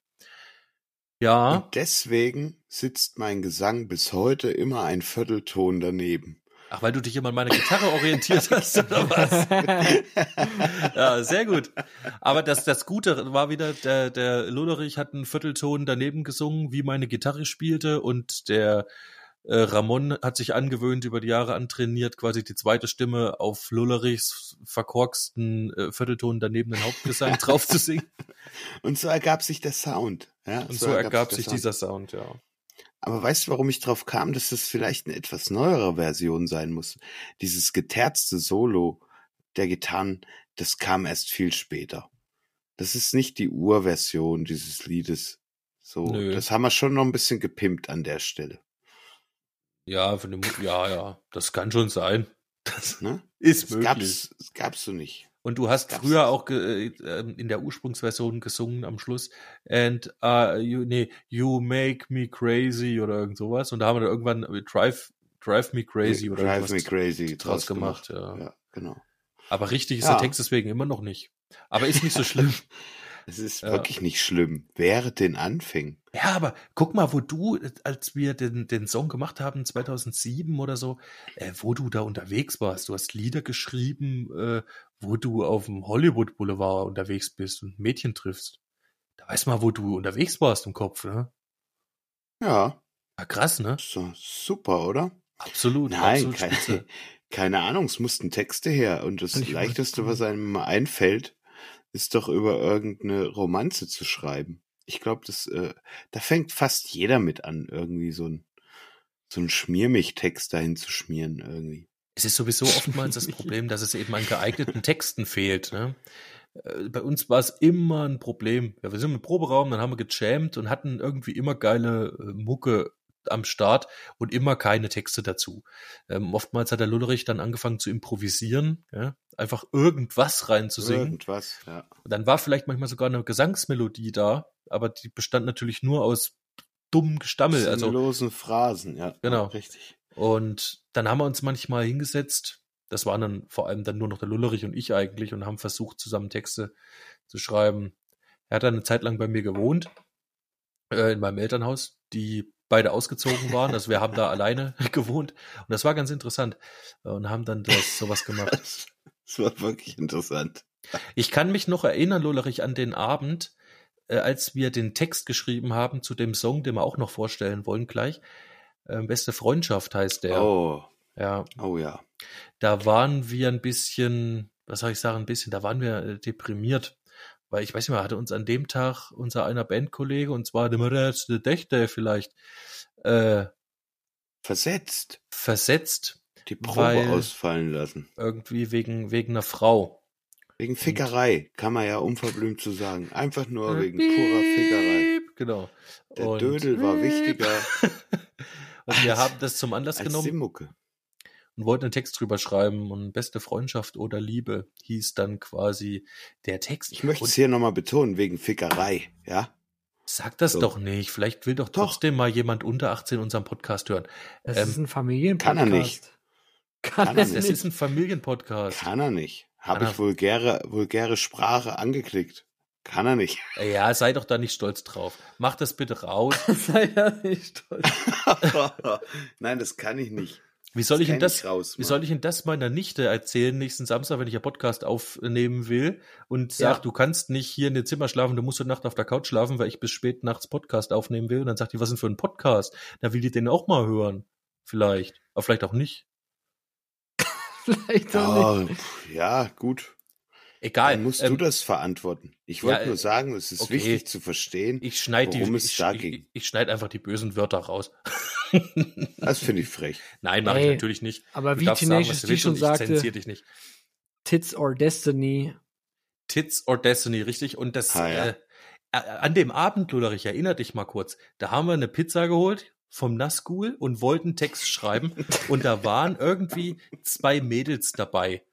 Speaker 1: Ja,
Speaker 3: Und deswegen sitzt mein Gesang bis heute immer ein Viertelton daneben.
Speaker 1: ach, weil du dich immer an meine Gitarre orientiert hast, oder was? [laughs] ja, sehr gut. Aber das, das Gute war wieder, der, der Lullerich hat einen Viertelton daneben gesungen, wie meine Gitarre spielte und der äh, Ramon hat sich angewöhnt, über die Jahre antrainiert, quasi die zweite Stimme auf Lullerichs verkorksten äh, Viertelton daneben den Hauptgesang [laughs] drauf zu singen.
Speaker 3: Und so ergab sich der Sound. Ja,
Speaker 1: Und so ergab sich
Speaker 3: der Sound.
Speaker 1: dieser Sound, ja.
Speaker 3: Aber weißt du, warum ich drauf kam, dass das vielleicht eine etwas neuere Version sein muss? Dieses geterzte Solo der Gitarren, das kam erst viel später. Das ist nicht die Urversion dieses Liedes. So,
Speaker 1: Nö.
Speaker 3: das haben wir schon noch ein bisschen gepimpt an der Stelle.
Speaker 1: Ja, von dem, ja, ja, das kann schon sein. [laughs] Das
Speaker 3: Ne?
Speaker 1: ist
Speaker 3: Das
Speaker 1: möglich.
Speaker 3: gab's, das gab's so nicht.
Speaker 1: Und du hast
Speaker 3: Gab's
Speaker 1: früher auch äh, in der Ursprungsversion gesungen am Schluss. And uh, you, nee, you make me crazy oder irgend sowas. Und da haben wir dann irgendwann Drive, Drive me crazy oder
Speaker 3: Drive Me Crazy
Speaker 1: draus gemacht. Ja.
Speaker 3: Ja, genau.
Speaker 1: Aber richtig ist
Speaker 3: Ja.
Speaker 1: der Text deswegen immer noch nicht. Aber ist nicht so [laughs] schlimm.
Speaker 3: Es ist
Speaker 1: Ja.
Speaker 3: wirklich nicht schlimm. Während den Anfängen.
Speaker 1: ja, aber guck mal, wo du, als wir den, den Song gemacht haben, 2007 oder so, äh, wo du da unterwegs warst. Du hast Lieder geschrieben, äh, wo du auf dem Hollywood Boulevard unterwegs bist und Mädchen triffst. Da weiß mal, wo du unterwegs warst im Kopf, ne?
Speaker 3: Ja,
Speaker 1: Ja, krass, ne?
Speaker 3: so, super, oder?
Speaker 1: Absolut.
Speaker 3: Nein,
Speaker 1: absolut
Speaker 3: keine, [laughs] keine Ahnung, es mussten Texte her. Und das Leichteste, was einem einfällt, ist doch über irgendeine Romanze zu schreiben. Ich glaube, das, äh, da fängt fast jeder mit an, irgendwie so ein, so ein Schmiermich-Text dahin zu schmieren, irgendwie.
Speaker 1: Es ist sowieso oftmals das [laughs] Problem, dass es eben an geeigneten Texten fehlt. Ne? Äh, Bei uns war es immer ein Problem. Ja, wir sind im Proberaum, dann haben wir gejammt und hatten irgendwie immer geile äh, Mucke am Start und immer keine Texte dazu. Ähm, oftmals hat der Lullerich dann angefangen zu improvisieren, ja? einfach irgendwas reinzusingen.
Speaker 3: Irgendwas, ja.
Speaker 1: Dann war vielleicht manchmal sogar eine Gesangsmelodie da, aber die bestand natürlich nur aus dummem Gestammel. Also
Speaker 3: Sinnlosen Phrasen, ja.
Speaker 1: Genau.
Speaker 3: Richtig.
Speaker 1: und dann haben wir uns manchmal hingesetzt. Das waren dann vor allem dann nur noch der Lullerich und ich eigentlich und haben versucht, zusammen Texte zu schreiben. Er hat dann eine Zeit lang bei mir gewohnt, äh, in meinem Elternhaus, die beide ausgezogen waren. [laughs] Also wir haben da alleine [laughs] gewohnt. Und das war ganz interessant. Und haben dann das sowas gemacht.
Speaker 3: Das, das war wirklich interessant.
Speaker 1: Ich kann mich noch erinnern, Lullerich, an den Abend, äh, als wir den Text geschrieben haben zu dem Song, den wir auch noch vorstellen wollen gleich. Äh, Beste Freundschaft heißt der.
Speaker 3: Oh,
Speaker 1: Ja,
Speaker 3: oh ja.
Speaker 1: da waren wir ein bisschen, was soll ich sagen, ein bisschen, da waren wir äh, deprimiert. Weil ich weiß nicht mehr, hatte uns an dem Tag unser einer Bandkollege, und zwar der letzte Dächte vielleicht, äh,
Speaker 3: Versetzt.
Speaker 1: versetzt,
Speaker 3: Die Probe ausfallen lassen.
Speaker 1: irgendwie wegen, wegen einer Frau.
Speaker 3: Wegen Fickerei, kann man ja unverblümt zu sagen. Einfach nur
Speaker 1: Äh,
Speaker 3: wegen purer Fickerei.
Speaker 1: Genau.
Speaker 3: Der
Speaker 1: Und-
Speaker 3: Dödel war wichtiger [laughs]
Speaker 1: Und wir haben das zum Anlass
Speaker 3: als die
Speaker 1: genommen
Speaker 3: Mucke.
Speaker 1: Und wollten einen Text drüber schreiben. Und beste Freundschaft oder Liebe hieß dann quasi der Text.
Speaker 3: Ich möchte es hier nochmal betonen, wegen Fickerei, ja?
Speaker 1: Sag das
Speaker 3: So.
Speaker 1: doch nicht. Vielleicht will doch
Speaker 3: Doch.
Speaker 1: trotzdem mal jemand unter 18 unseren Podcast hören.
Speaker 2: Das
Speaker 1: Ähm,
Speaker 2: ist ein Familienpodcast.
Speaker 3: kann er nicht.
Speaker 2: Kann,
Speaker 3: Kann
Speaker 2: er nicht.
Speaker 1: Das ist ein Familienpodcast.
Speaker 3: Kann er nicht. Habe ich vulgäre, vulgäre Sprache angeklickt. Kann er nicht.
Speaker 1: Ja, sei doch da nicht stolz drauf. Mach das bitte raus. [laughs]
Speaker 2: Sei ja nicht stolz. [laughs]
Speaker 3: Nein, das kann ich nicht.
Speaker 1: Wie soll ich
Speaker 3: kann
Speaker 1: denn das,
Speaker 3: ich rausmachen.
Speaker 1: wie soll ich denn das meiner Nichte erzählen nächsten Samstag, wenn ich einen Podcast aufnehmen will und sag,
Speaker 2: Ja.
Speaker 1: du kannst nicht hier in dem Zimmer schlafen, du musst heute Nacht auf der Couch schlafen, weil ich bis spät nachts Podcast aufnehmen will. Und dann sagt die, was denn für ein Podcast? Da will die den auch mal hören. Vielleicht. Aber vielleicht auch nicht. [laughs]
Speaker 2: Vielleicht auch nicht.
Speaker 3: Ja, pf, ja, gut.
Speaker 1: Egal.
Speaker 3: Dann musst
Speaker 1: Ähm,
Speaker 3: du das verantworten. Ich wollte
Speaker 1: ja,
Speaker 3: nur sagen, es ist
Speaker 1: okay.
Speaker 3: wichtig zu verstehen.
Speaker 1: ich schneide die,
Speaker 3: worum es
Speaker 1: ich,
Speaker 3: da
Speaker 1: ich,
Speaker 3: ging.
Speaker 1: ich, ich schneide einfach die bösen Wörter raus. [laughs]
Speaker 3: Das finde ich frech.
Speaker 1: Nein, mache ich natürlich nicht.
Speaker 2: Aber
Speaker 1: Du
Speaker 2: wie Tenacious
Speaker 1: was du
Speaker 2: D
Speaker 1: willst
Speaker 2: schon
Speaker 1: und ich
Speaker 2: sagte,
Speaker 1: zensiere dich nicht.
Speaker 2: Tits or Destiny.
Speaker 1: Tits or Destiny, richtig? Und das
Speaker 3: Ah, ja.
Speaker 1: äh, äh, an dem Abend, Lullerich, erinnere dich mal kurz. Da haben wir eine Pizza geholt vom Nassgul und wollten Text schreiben. [laughs] und da waren irgendwie zwei Mädels dabei.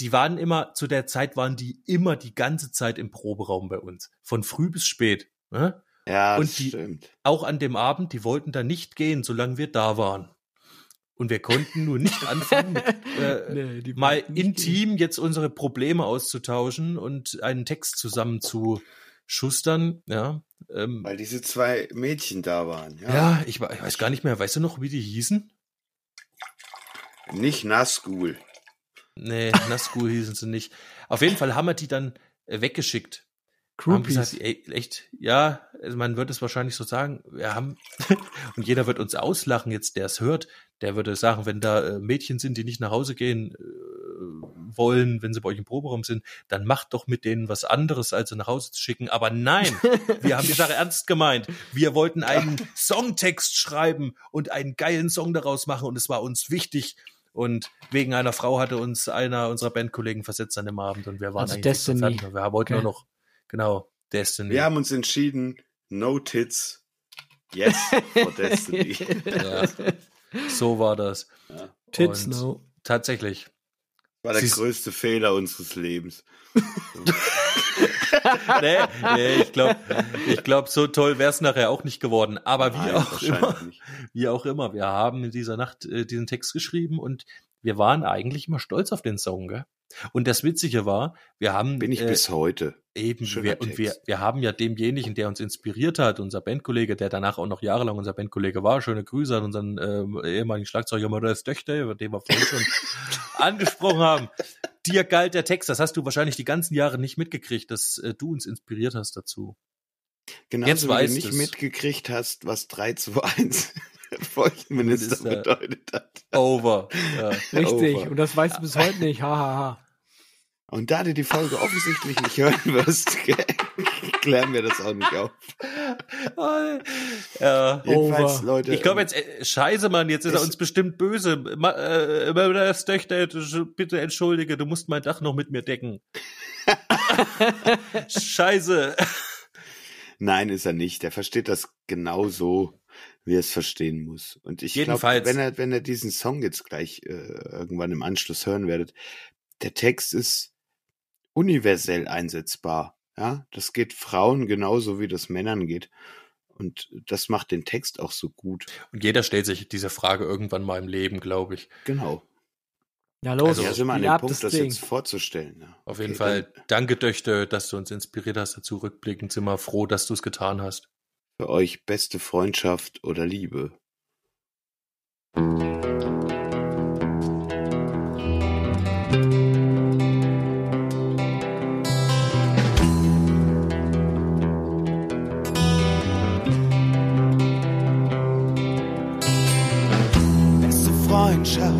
Speaker 1: Die waren immer, zu der Zeit waren die immer die ganze Zeit im Proberaum bei uns. Von früh bis spät. Ne?
Speaker 3: Ja,
Speaker 1: Und
Speaker 3: das
Speaker 1: die-
Speaker 3: stimmt.
Speaker 1: Auch an dem Abend, die wollten da nicht gehen, solange wir da waren. Und wir konnten nur nicht anfangen, mit, [laughs] äh,
Speaker 2: Nee, die
Speaker 1: mal intim jetzt unsere Probleme auszutauschen und einen Text zusammen zu schustern. Ja, ähm,
Speaker 3: Weil diese zwei Mädchen da waren. Ja.
Speaker 1: ja ich, ich weiß gar nicht mehr. Weißt du noch, wie die hießen?
Speaker 3: Nicht Nassgul.
Speaker 1: Nee, Nassgul hießen sie nicht. Auf jeden Fall haben wir die dann äh, weggeschickt. Haben
Speaker 2: Groupies.
Speaker 1: gesagt, ey, echt, ja, also man wird es wahrscheinlich so sagen, wir haben, [laughs] und jeder wird uns auslachen jetzt, der es hört, der würde sagen, wenn da äh, Mädchen sind, die nicht nach Hause gehen äh, wollen, wenn sie bei euch im Proberaum sind, dann macht doch mit denen was anderes, als sie nach Hause zu schicken. Aber nein, wir haben die Sache [laughs] ernst gemeint. Wir wollten einen Songtext schreiben und einen geilen Song daraus machen und es war uns wichtig. Und wegen einer Frau hatte uns einer unserer Bandkollegen versetzt an dem Abend und wir waren
Speaker 2: Also
Speaker 1: eigentlich
Speaker 2: Destiny.
Speaker 1: fertig. Wir wollten
Speaker 2: Okay.
Speaker 1: nur noch, genau, Destiny.
Speaker 3: Wir haben uns entschieden, no tits, yes for Destiny. [laughs]
Speaker 1: Ja. so war das.
Speaker 2: Tits
Speaker 1: Und
Speaker 2: no.
Speaker 1: Tatsächlich.
Speaker 3: War der
Speaker 1: Siehst-
Speaker 3: größte Fehler unseres Lebens. [laughs] [laughs]
Speaker 1: nee, nee, ich glaube, ich glaub, so toll wäre es nachher auch nicht geworden. Aber wie
Speaker 3: Nein,
Speaker 1: auch immer,
Speaker 3: nicht.
Speaker 1: wie auch immer, wir haben in dieser Nacht äh, diesen Text geschrieben und wir waren eigentlich immer stolz auf den Song, gell? Und das Witzige war, wir haben
Speaker 3: Bin ich
Speaker 1: äh,
Speaker 3: bis heute.
Speaker 1: Eben, wir, und wir, wir haben ja demjenigen, der uns inspiriert hat, unser Bandkollege, der danach auch noch jahrelang unser Bandkollege war, schöne Grüße an unseren ähm, ehemaligen Schlagzeuger Matthias Döchter, den wir vorhin schon [laughs] angesprochen haben. Dir galt der Text, das hast du wahrscheinlich die ganzen Jahre nicht mitgekriegt, dass äh, du uns inspiriert hast dazu.
Speaker 3: Genauso
Speaker 1: Jetzt
Speaker 3: wie du nicht
Speaker 1: du's.
Speaker 3: mitgekriegt hast, was 3 zu 1 [laughs] Feuchtminister
Speaker 1: äh,
Speaker 3: bedeutet hat.
Speaker 1: Over. Ja. [laughs]
Speaker 2: Richtig.
Speaker 3: Over.
Speaker 2: Und das weißt du bis heute nicht. Ha, ha, ha.
Speaker 3: Und da du die Folge offensichtlich nicht hören wirst, [laughs] klären wir das auch nicht auf.
Speaker 1: ja.
Speaker 3: Jedenfalls,
Speaker 2: Over.
Speaker 3: Leute.
Speaker 1: Ich glaube jetzt, äh, scheiße, Mann, jetzt ist er uns bestimmt böse. Ma, äh, das Töchter, bitte entschuldige, du musst mein Dach noch mit mir decken. scheiße.
Speaker 3: Nein, ist er nicht. Er versteht das genau so, wie er es verstehen muss. Und ich glaube,
Speaker 1: Jedenfalls.
Speaker 3: wenn er, wenn er diesen Song jetzt gleich äh, irgendwann im Anschluss hören werdet, der Text ist universell einsetzbar. Ja, das geht Frauen genauso wie das Männern geht. Und das macht den Text auch so gut.
Speaker 1: Und jeder stellt sich diese Frage irgendwann mal im Leben, glaube ich.
Speaker 3: Genau.
Speaker 2: Ja, los.
Speaker 1: Also,
Speaker 3: ja, sind wir an dem Punkt, das,
Speaker 2: Ding.
Speaker 3: jetzt vorzustellen. Ja.
Speaker 1: Auf jeden
Speaker 3: Okay,
Speaker 1: Fall danke, Töchter, dass du uns inspiriert hast dazu rückblickend. Sind wir froh, dass du es getan hast.
Speaker 3: Für euch beste Freundschaft oder Liebe.
Speaker 4: beste Freundschaft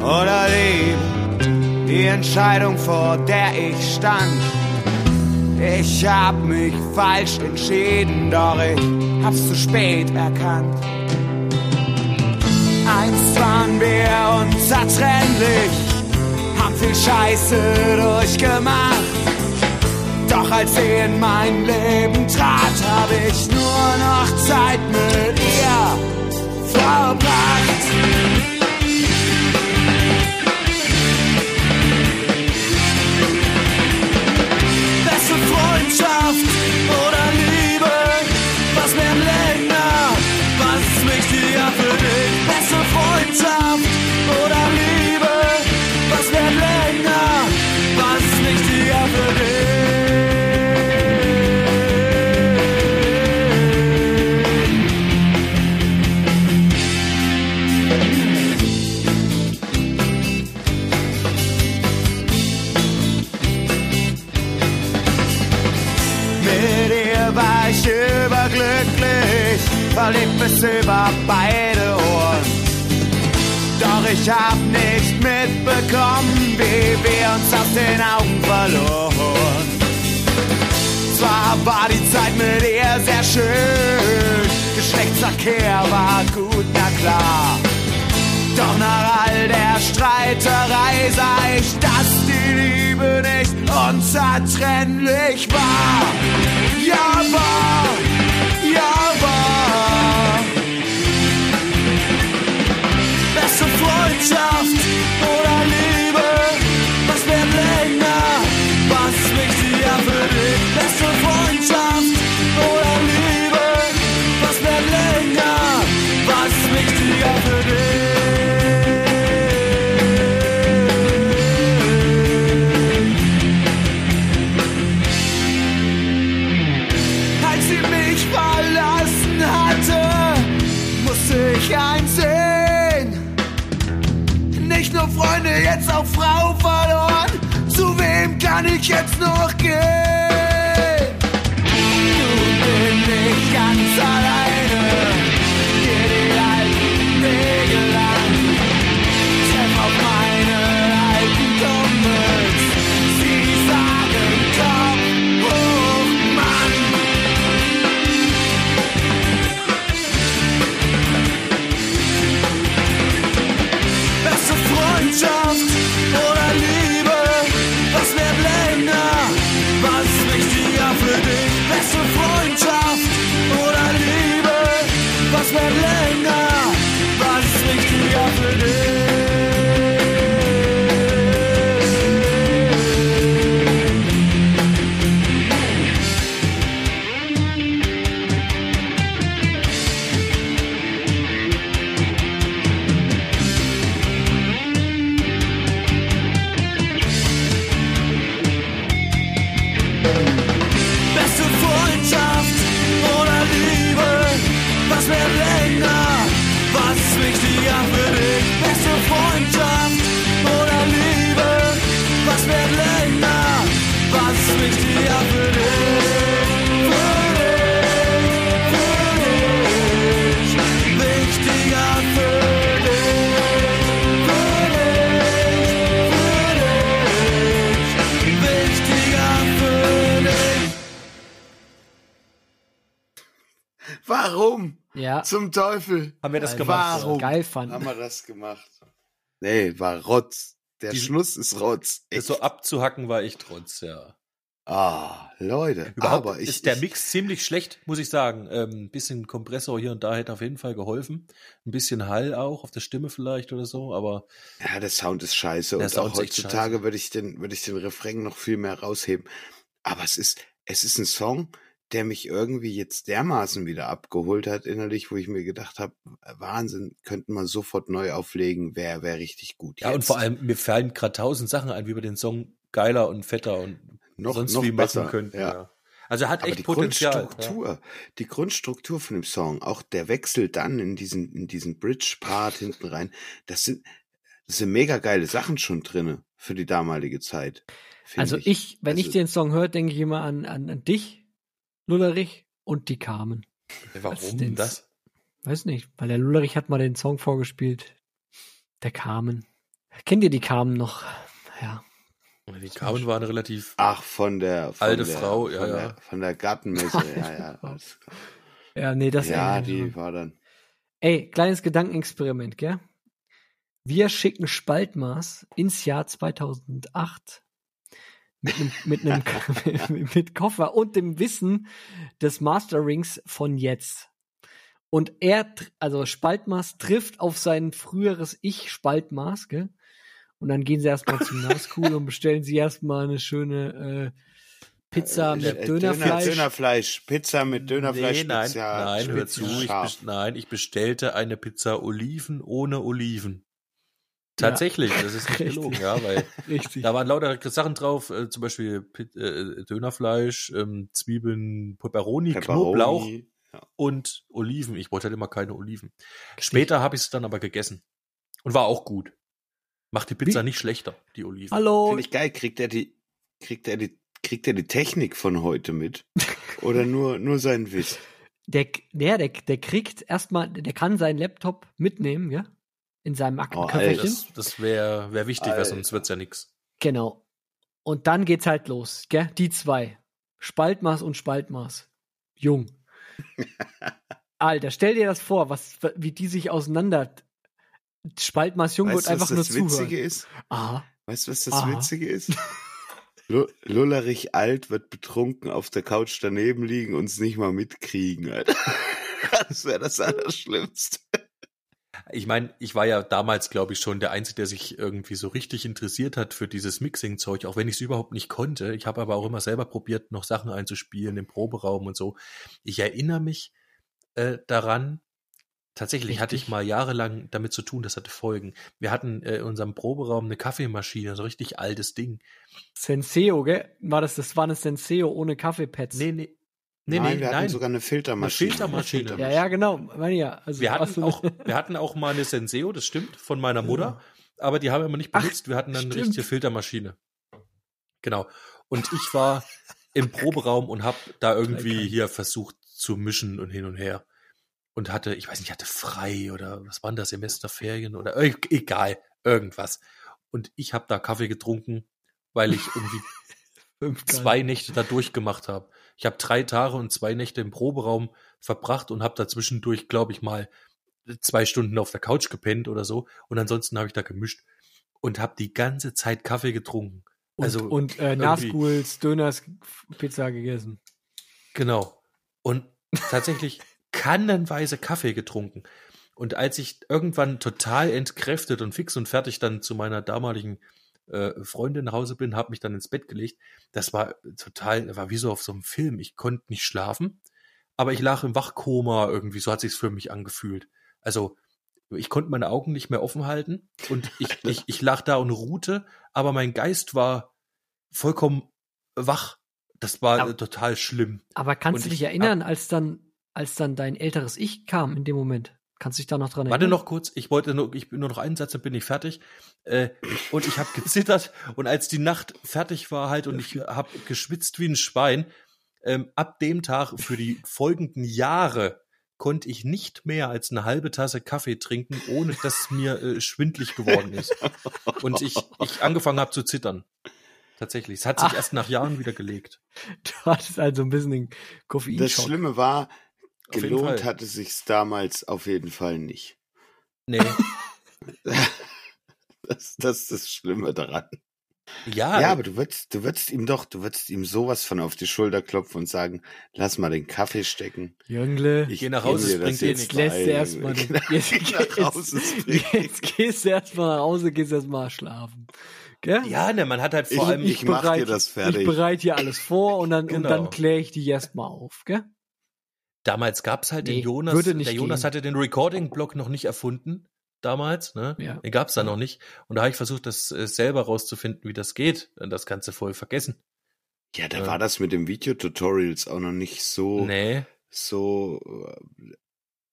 Speaker 4: oder Liebe, die Entscheidung, vor der ich stand. Ich hab mich falsch entschieden, doch ich hab's zu spät erkannt. Einst waren wir unzertrennlich, haben viel Scheiße durchgemacht. Doch als sie in mein Leben trat, hab ich nur noch Zeit mit ihr verbracht. Mit ihr war ich überglücklich, verliebt bis über beide Ohren. Doch ich hab nicht mitbekommen, wie wir uns aus den Augen verloren. Zwar war die Zeit mit ihr sehr schön, Geschlechtsverkehr war gut, na klar. Doch nach all der Streiterei sah ich, die Liebe nicht unzertrennlich war. Ja, war, ja, war. Beste Freundschaft oder Liebe, kann ich jetzt noch
Speaker 3: Zum Teufel.
Speaker 1: Haben wir das gemacht?
Speaker 3: warum?
Speaker 2: Geil fand.
Speaker 3: Haben wir das gemacht? Nee, war Rotz. Der
Speaker 1: Die-
Speaker 3: Schluss ist Rotz.
Speaker 1: Das so abzuhacken war ich trotz, ja.
Speaker 3: Ah, Leute.
Speaker 1: Überhaupt
Speaker 3: aber ich,
Speaker 1: ist der
Speaker 3: ich,
Speaker 1: Mix ziemlich schlecht, muss ich sagen. Ähm, ein bisschen Kompressor hier und da hätte auf jeden Fall geholfen. Ein bisschen Hall auch auf der Stimme vielleicht oder so, aber
Speaker 3: Ja, der Sound ist scheiße.
Speaker 1: Der
Speaker 3: und
Speaker 1: Sound
Speaker 3: auch
Speaker 1: ist echt
Speaker 3: heutzutage würde ich den, würde ich den Refrain noch viel mehr rausheben. Aber es ist, es ist ein Song, der mich irgendwie jetzt dermaßen wieder abgeholt hat innerlich, wo ich mir gedacht habe, Wahnsinn, könnten wir sofort neu auflegen, wäre wär richtig gut.
Speaker 1: ja, und
Speaker 3: Jetzt
Speaker 1: vor allem, mir fallen gerade tausend Sachen ein, wie wir den Song geiler und fetter und
Speaker 3: noch,
Speaker 1: sonst
Speaker 3: noch
Speaker 1: wie
Speaker 3: besser.
Speaker 1: machen könnten.
Speaker 3: Ja.
Speaker 1: Ja. Also er hat
Speaker 3: Aber
Speaker 1: echt
Speaker 3: die
Speaker 1: Potenzial.
Speaker 3: Grundstruktur, die Grundstruktur von dem Song, auch der Wechsel dann in diesen, in diesen Bridge-Part hinten rein, das sind, das sind mega geile Sachen schon drinne für die damalige Zeit.
Speaker 2: Also ich, wenn ich
Speaker 3: Also-
Speaker 2: den Song höre, denke ich immer an, an, an dich, Lullerich und die Carmen.
Speaker 1: Warum
Speaker 2: Als den-
Speaker 1: das?
Speaker 2: Weiß nicht, weil der Lullerich hat mal den Song vorgespielt. Der Carmen. Kennt ihr die Carmen noch? Ja.
Speaker 1: Die Carmen waren relativ.
Speaker 3: Ach, von der von
Speaker 1: Alte
Speaker 3: der,
Speaker 1: Frau, ja,
Speaker 3: von
Speaker 1: ja.
Speaker 3: Der, von der Gartenmesse, ja, ja. [laughs]
Speaker 2: Ja, nee, das
Speaker 3: ja, die
Speaker 2: dran.
Speaker 3: war dann.
Speaker 2: Ey, kleines Gedankenexperiment, gell? Wir schicken Spaltmaß ins Jahr 2008 mit einem, mit einem [laughs] mit Koffer und dem Wissen des Masterings von jetzt. Und er, also Spaltmaß trifft auf sein früheres Ich Spaltmaß, gell? Und dann gehen sie erstmal zum Nascool und bestellen sie erstmal eine schöne äh, Pizza mit
Speaker 3: Äh,
Speaker 2: Dönerfleisch.
Speaker 3: Döner, Dönerfleisch. Pizza mit Dönerfleisch.
Speaker 1: nee, nein, nein, hör zu. Ich nein, ich bestellte eine Pizza Oliven ohne Oliven. Tatsächlich, das ist nicht
Speaker 2: Richtig.
Speaker 1: gelogen, ja, weil [laughs]
Speaker 2: Richtig.
Speaker 1: da waren lauter Sachen drauf, äh, zum Beispiel Pit, äh, Dönerfleisch, ähm, Zwiebeln, Pepperoni, Knoblauch.
Speaker 3: Ja.
Speaker 1: und Oliven. Ich wollte halt immer keine Oliven. Später habe ich es dann aber gegessen und war auch gut. Macht die Pizza
Speaker 2: Wie-
Speaker 1: nicht schlechter, die Oliven.
Speaker 2: Hallo.
Speaker 3: Finde ich geil. Kriegt er die, kriegt er die, kriegt er die Technik von heute mit? [laughs] Oder nur, nur sein Wissen?
Speaker 2: Der, der, der, der kriegt erstmal, der kann seinen Laptop mitnehmen, ja? In seinem
Speaker 3: Oh,
Speaker 2: Aktenköfferchen.
Speaker 1: das das wäre wär wichtig, weil sonst wird's ja nix.
Speaker 2: genau. Und dann geht's halt los, gell? Die zwei. Spaltmaß und Spaltmaß. Jung. [laughs] Alter, stell dir das vor, was, wie die sich auseinander. Spaltmaß Jung
Speaker 3: Weißt
Speaker 2: wird
Speaker 3: du, was
Speaker 2: einfach nur
Speaker 3: das Witzige
Speaker 2: zuhören.
Speaker 3: ist?
Speaker 2: Aha.
Speaker 3: Weißt du, was das
Speaker 2: Aha.
Speaker 3: Witzige ist? [laughs] Lu- Lullerich alt wird betrunken auf der Couch daneben liegen und es nicht mal mitkriegen, Alter. [laughs] Das wäre das Allerschlimmste.
Speaker 1: Ich meine, ich war ja damals, glaube ich, schon der Einzige, der sich irgendwie so richtig interessiert hat für dieses Mixing-Zeug, auch wenn ich es überhaupt nicht konnte. Ich habe aber auch immer selber probiert, noch Sachen einzuspielen im Proberaum und so. Ich erinnere mich äh, daran, tatsächlich hatte ich
Speaker 2: Richtig.
Speaker 1: mal jahrelang damit zu tun, das hatte Folgen. Wir hatten äh, in unserem Proberaum eine Kaffeemaschine, so richtig altes Ding.
Speaker 2: Senseo, gell? War das, das war eine Senseo ohne Kaffeepads.
Speaker 1: Nee, nee. Nee,
Speaker 3: nein,
Speaker 1: nee,
Speaker 3: wir hatten
Speaker 1: nein.
Speaker 3: sogar eine Filtermaschine.
Speaker 1: Eine Filtermaschine.
Speaker 2: Ja, ja, genau. Meine ja. Also,
Speaker 1: Wir hatten auch, wir hatten auch mal eine Senseo, das stimmt, von meiner Mutter, aber die haben wir immer nicht
Speaker 2: Ach,
Speaker 1: benutzt. wir hatten dann eine
Speaker 2: stimmt.
Speaker 1: richtige Filtermaschine. Genau. Und ich war im Proberaum und habe da irgendwie hier versucht zu mischen und hin und her. Und hatte, ich weiß nicht, hatte frei oder was waren das, Semesterferien oder e- egal, irgendwas. Und ich habe da Kaffee getrunken, weil ich irgendwie [laughs] zwei Nächte da durchgemacht habe. Ich habe drei Tage und zwei Nächte im Proberaum verbracht und habe dazwischendurch, glaube ich, mal zwei Stunden auf der Couch gepennt oder so. Und ansonsten habe ich da gemischt und habe die ganze Zeit Kaffee getrunken.
Speaker 2: Und,
Speaker 1: also
Speaker 2: und äh, Nasguls Döners Pizza gegessen.
Speaker 1: Genau. Und tatsächlich [laughs] kannenweise Kaffee getrunken. Und als ich irgendwann total entkräftet und fix und fertig dann zu meiner damaligen äh, Freundin nach Hause bin, habe mich dann ins Bett gelegt. Das war total, war wie so auf so einem Film. Ich konnte nicht schlafen, aber ich lag im Wachkoma irgendwie. So hat sich's für mich angefühlt. Also ich konnte meine Augen nicht mehr offen halten und ich, [laughs] ich, ich lag da und ruhte, aber mein Geist war vollkommen wach. Das war
Speaker 2: Aber-
Speaker 1: total schlimm.
Speaker 2: Aber kannst
Speaker 1: Und
Speaker 2: du dich
Speaker 1: ich
Speaker 2: erinnern, als dann, als dann dein älteres Ich kam in dem Moment? Kannst du dich da noch dran
Speaker 1: Warte
Speaker 2: erinnern?
Speaker 1: noch kurz, ich wollte nur, ich bin nur noch einen Satz, dann bin ich fertig. Äh, und ich habe gezittert [laughs] und als die Nacht fertig war halt und ich habe geschwitzt wie ein Schwein, ähm, ab dem Tag für die folgenden Jahre konnte ich nicht mehr als eine halbe Tasse Kaffee trinken, ohne dass mir äh, schwindlig geworden ist. Und ich, ich angefangen habe zu zittern. Tatsächlich. Es hat sich
Speaker 2: Ach.
Speaker 1: erst nach Jahren wieder gelegt. [laughs]
Speaker 2: Du hattest also ein bisschen den
Speaker 3: Das
Speaker 2: Koffeinschock.
Speaker 3: Schlimme war,
Speaker 1: Auf
Speaker 3: gelohnt hatte sich's damals auf jeden Fall nicht.
Speaker 1: Nee. [laughs]
Speaker 3: Das, das ist das Schlimme daran.
Speaker 1: Ja,
Speaker 3: Ja, aber du würdest, du würdest ihm doch, du würdest ihm sowas von auf die Schulter klopfen und sagen, lass mal den Kaffee stecken.
Speaker 2: Jüngle,
Speaker 3: Ich
Speaker 1: Geh nach [laughs] [laughs] Hause, es bringt dir
Speaker 3: jetzt
Speaker 2: jetzt lässt erstmal den,
Speaker 3: Genau,
Speaker 2: jetzt,
Speaker 3: geh nach Hause, es
Speaker 2: jetzt, jetzt gehst du erstmal nach Hause, gehst erstmal schlafen. Gell?
Speaker 1: ja, ne, man hat halt vor
Speaker 3: Ich-
Speaker 1: allem,
Speaker 3: ich mach dir das fertig.
Speaker 2: Ich bereite hier alles vor und dann, und
Speaker 1: Genau.
Speaker 2: dann kläre ich die erstmal auf, gell?
Speaker 1: Damals gab's halt
Speaker 2: Nee,
Speaker 1: den Jonas,
Speaker 2: würde nicht
Speaker 1: der Jonas
Speaker 2: gehen.
Speaker 1: hatte den Recording-Block noch nicht erfunden, damals, ne?
Speaker 2: Ja.
Speaker 1: Den gab's da noch nicht. Und da habe ich versucht, das äh, selber rauszufinden, wie das geht. Und das Ganze voll vergessen.
Speaker 3: Ja, da
Speaker 1: Ja.
Speaker 3: war das mit den Videotutorials auch noch nicht so,
Speaker 1: Nee.
Speaker 3: so äh,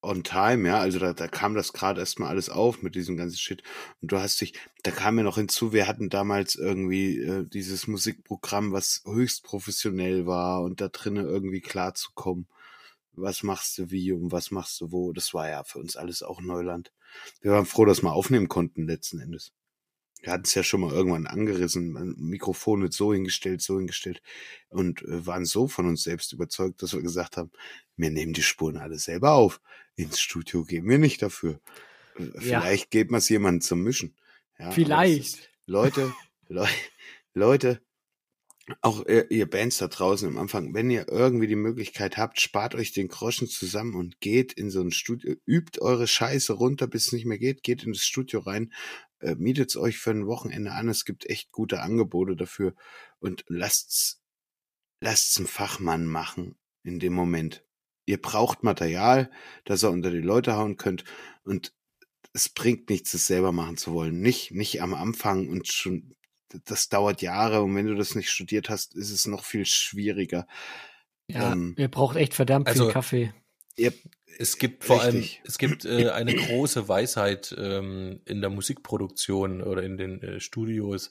Speaker 3: on time, ja. Also da, da kam das gerade erstmal alles auf mit diesem ganzen Shit. Und du hast dich, da kam ja noch hinzu, wir hatten damals irgendwie äh, dieses Musikprogramm, was höchst professionell war und da drinnen irgendwie klarzukommen. Was machst du wie und was machst du wo? Das war ja für uns alles auch Neuland. Wir waren froh, dass wir aufnehmen konnten letzten Endes. Wir hatten es ja schon mal irgendwann angerissen, ein Mikrofon wird so hingestellt, so hingestellt und äh, waren so von uns selbst überzeugt, dass wir gesagt haben, wir nehmen die Spuren alle selber auf. Ins Studio gehen wir nicht dafür. Äh,
Speaker 2: Ja.
Speaker 3: Vielleicht geben wir es jemandem zum Mischen. Ja,
Speaker 2: Vielleicht.
Speaker 3: ist- Leute, [laughs] Leu Leute, auch ihr, ihr Bands da draußen am Anfang, wenn ihr irgendwie die Möglichkeit habt, spart euch den Groschen zusammen und geht in so ein Studio, übt eure Scheiße runter, bis es nicht mehr geht, geht in das Studio rein, äh, mietet's euch für ein Wochenende an, es gibt echt gute Angebote dafür und lasst's, lasst's einen Fachmann machen in dem Moment. Ihr braucht Material, das ihr unter die Leute hauen könnt und es bringt nichts, es selber machen zu wollen. Nicht, nicht am Anfang und schon, das dauert Jahre und wenn du das nicht studiert hast, ist es noch viel schwieriger.
Speaker 2: Ja,
Speaker 3: Ähm,
Speaker 2: ihr braucht echt verdammt viel
Speaker 1: also-
Speaker 2: Kaffee.
Speaker 3: Ihr,
Speaker 1: Es gibt vor
Speaker 3: Richtig.
Speaker 1: allem, es gibt äh, eine große Weisheit ähm, in der Musikproduktion oder in den äh, Studios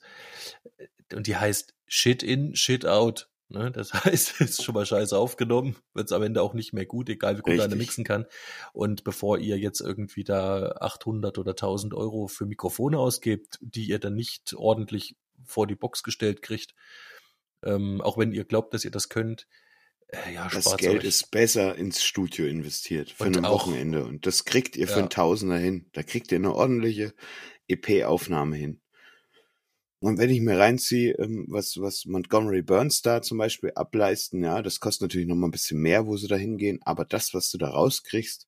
Speaker 1: und die heißt Shit in, Shit out. Ne? Das [laughs] heißt, es ist schon mal scheiße aufgenommen, wird es am Ende auch nicht mehr gut, egal wie gut einer mixen kann. Und bevor ihr jetzt irgendwie da 800 oder 1000 Euro für Mikrofone ausgebt, die ihr dann nicht ordentlich vor die Box gestellt kriegt, ähm, auch wenn ihr glaubt, dass ihr das könnt, äh, ja,
Speaker 3: das Geld
Speaker 1: euch.
Speaker 3: ist besser ins Studio investiert für
Speaker 1: Und
Speaker 3: ein
Speaker 1: auch-
Speaker 3: Wochenende und das kriegt ihr für
Speaker 1: Ja.
Speaker 3: einen Tausender hin. Da kriegt ihr eine ordentliche EP-Aufnahme hin. Und wenn ich mir reinziehe, ähm, was, was Montgomery Burns da zum Beispiel ableisten, ja, das kostet natürlich noch mal ein bisschen mehr, wo sie da hingehen, aber das, was du da rauskriegst,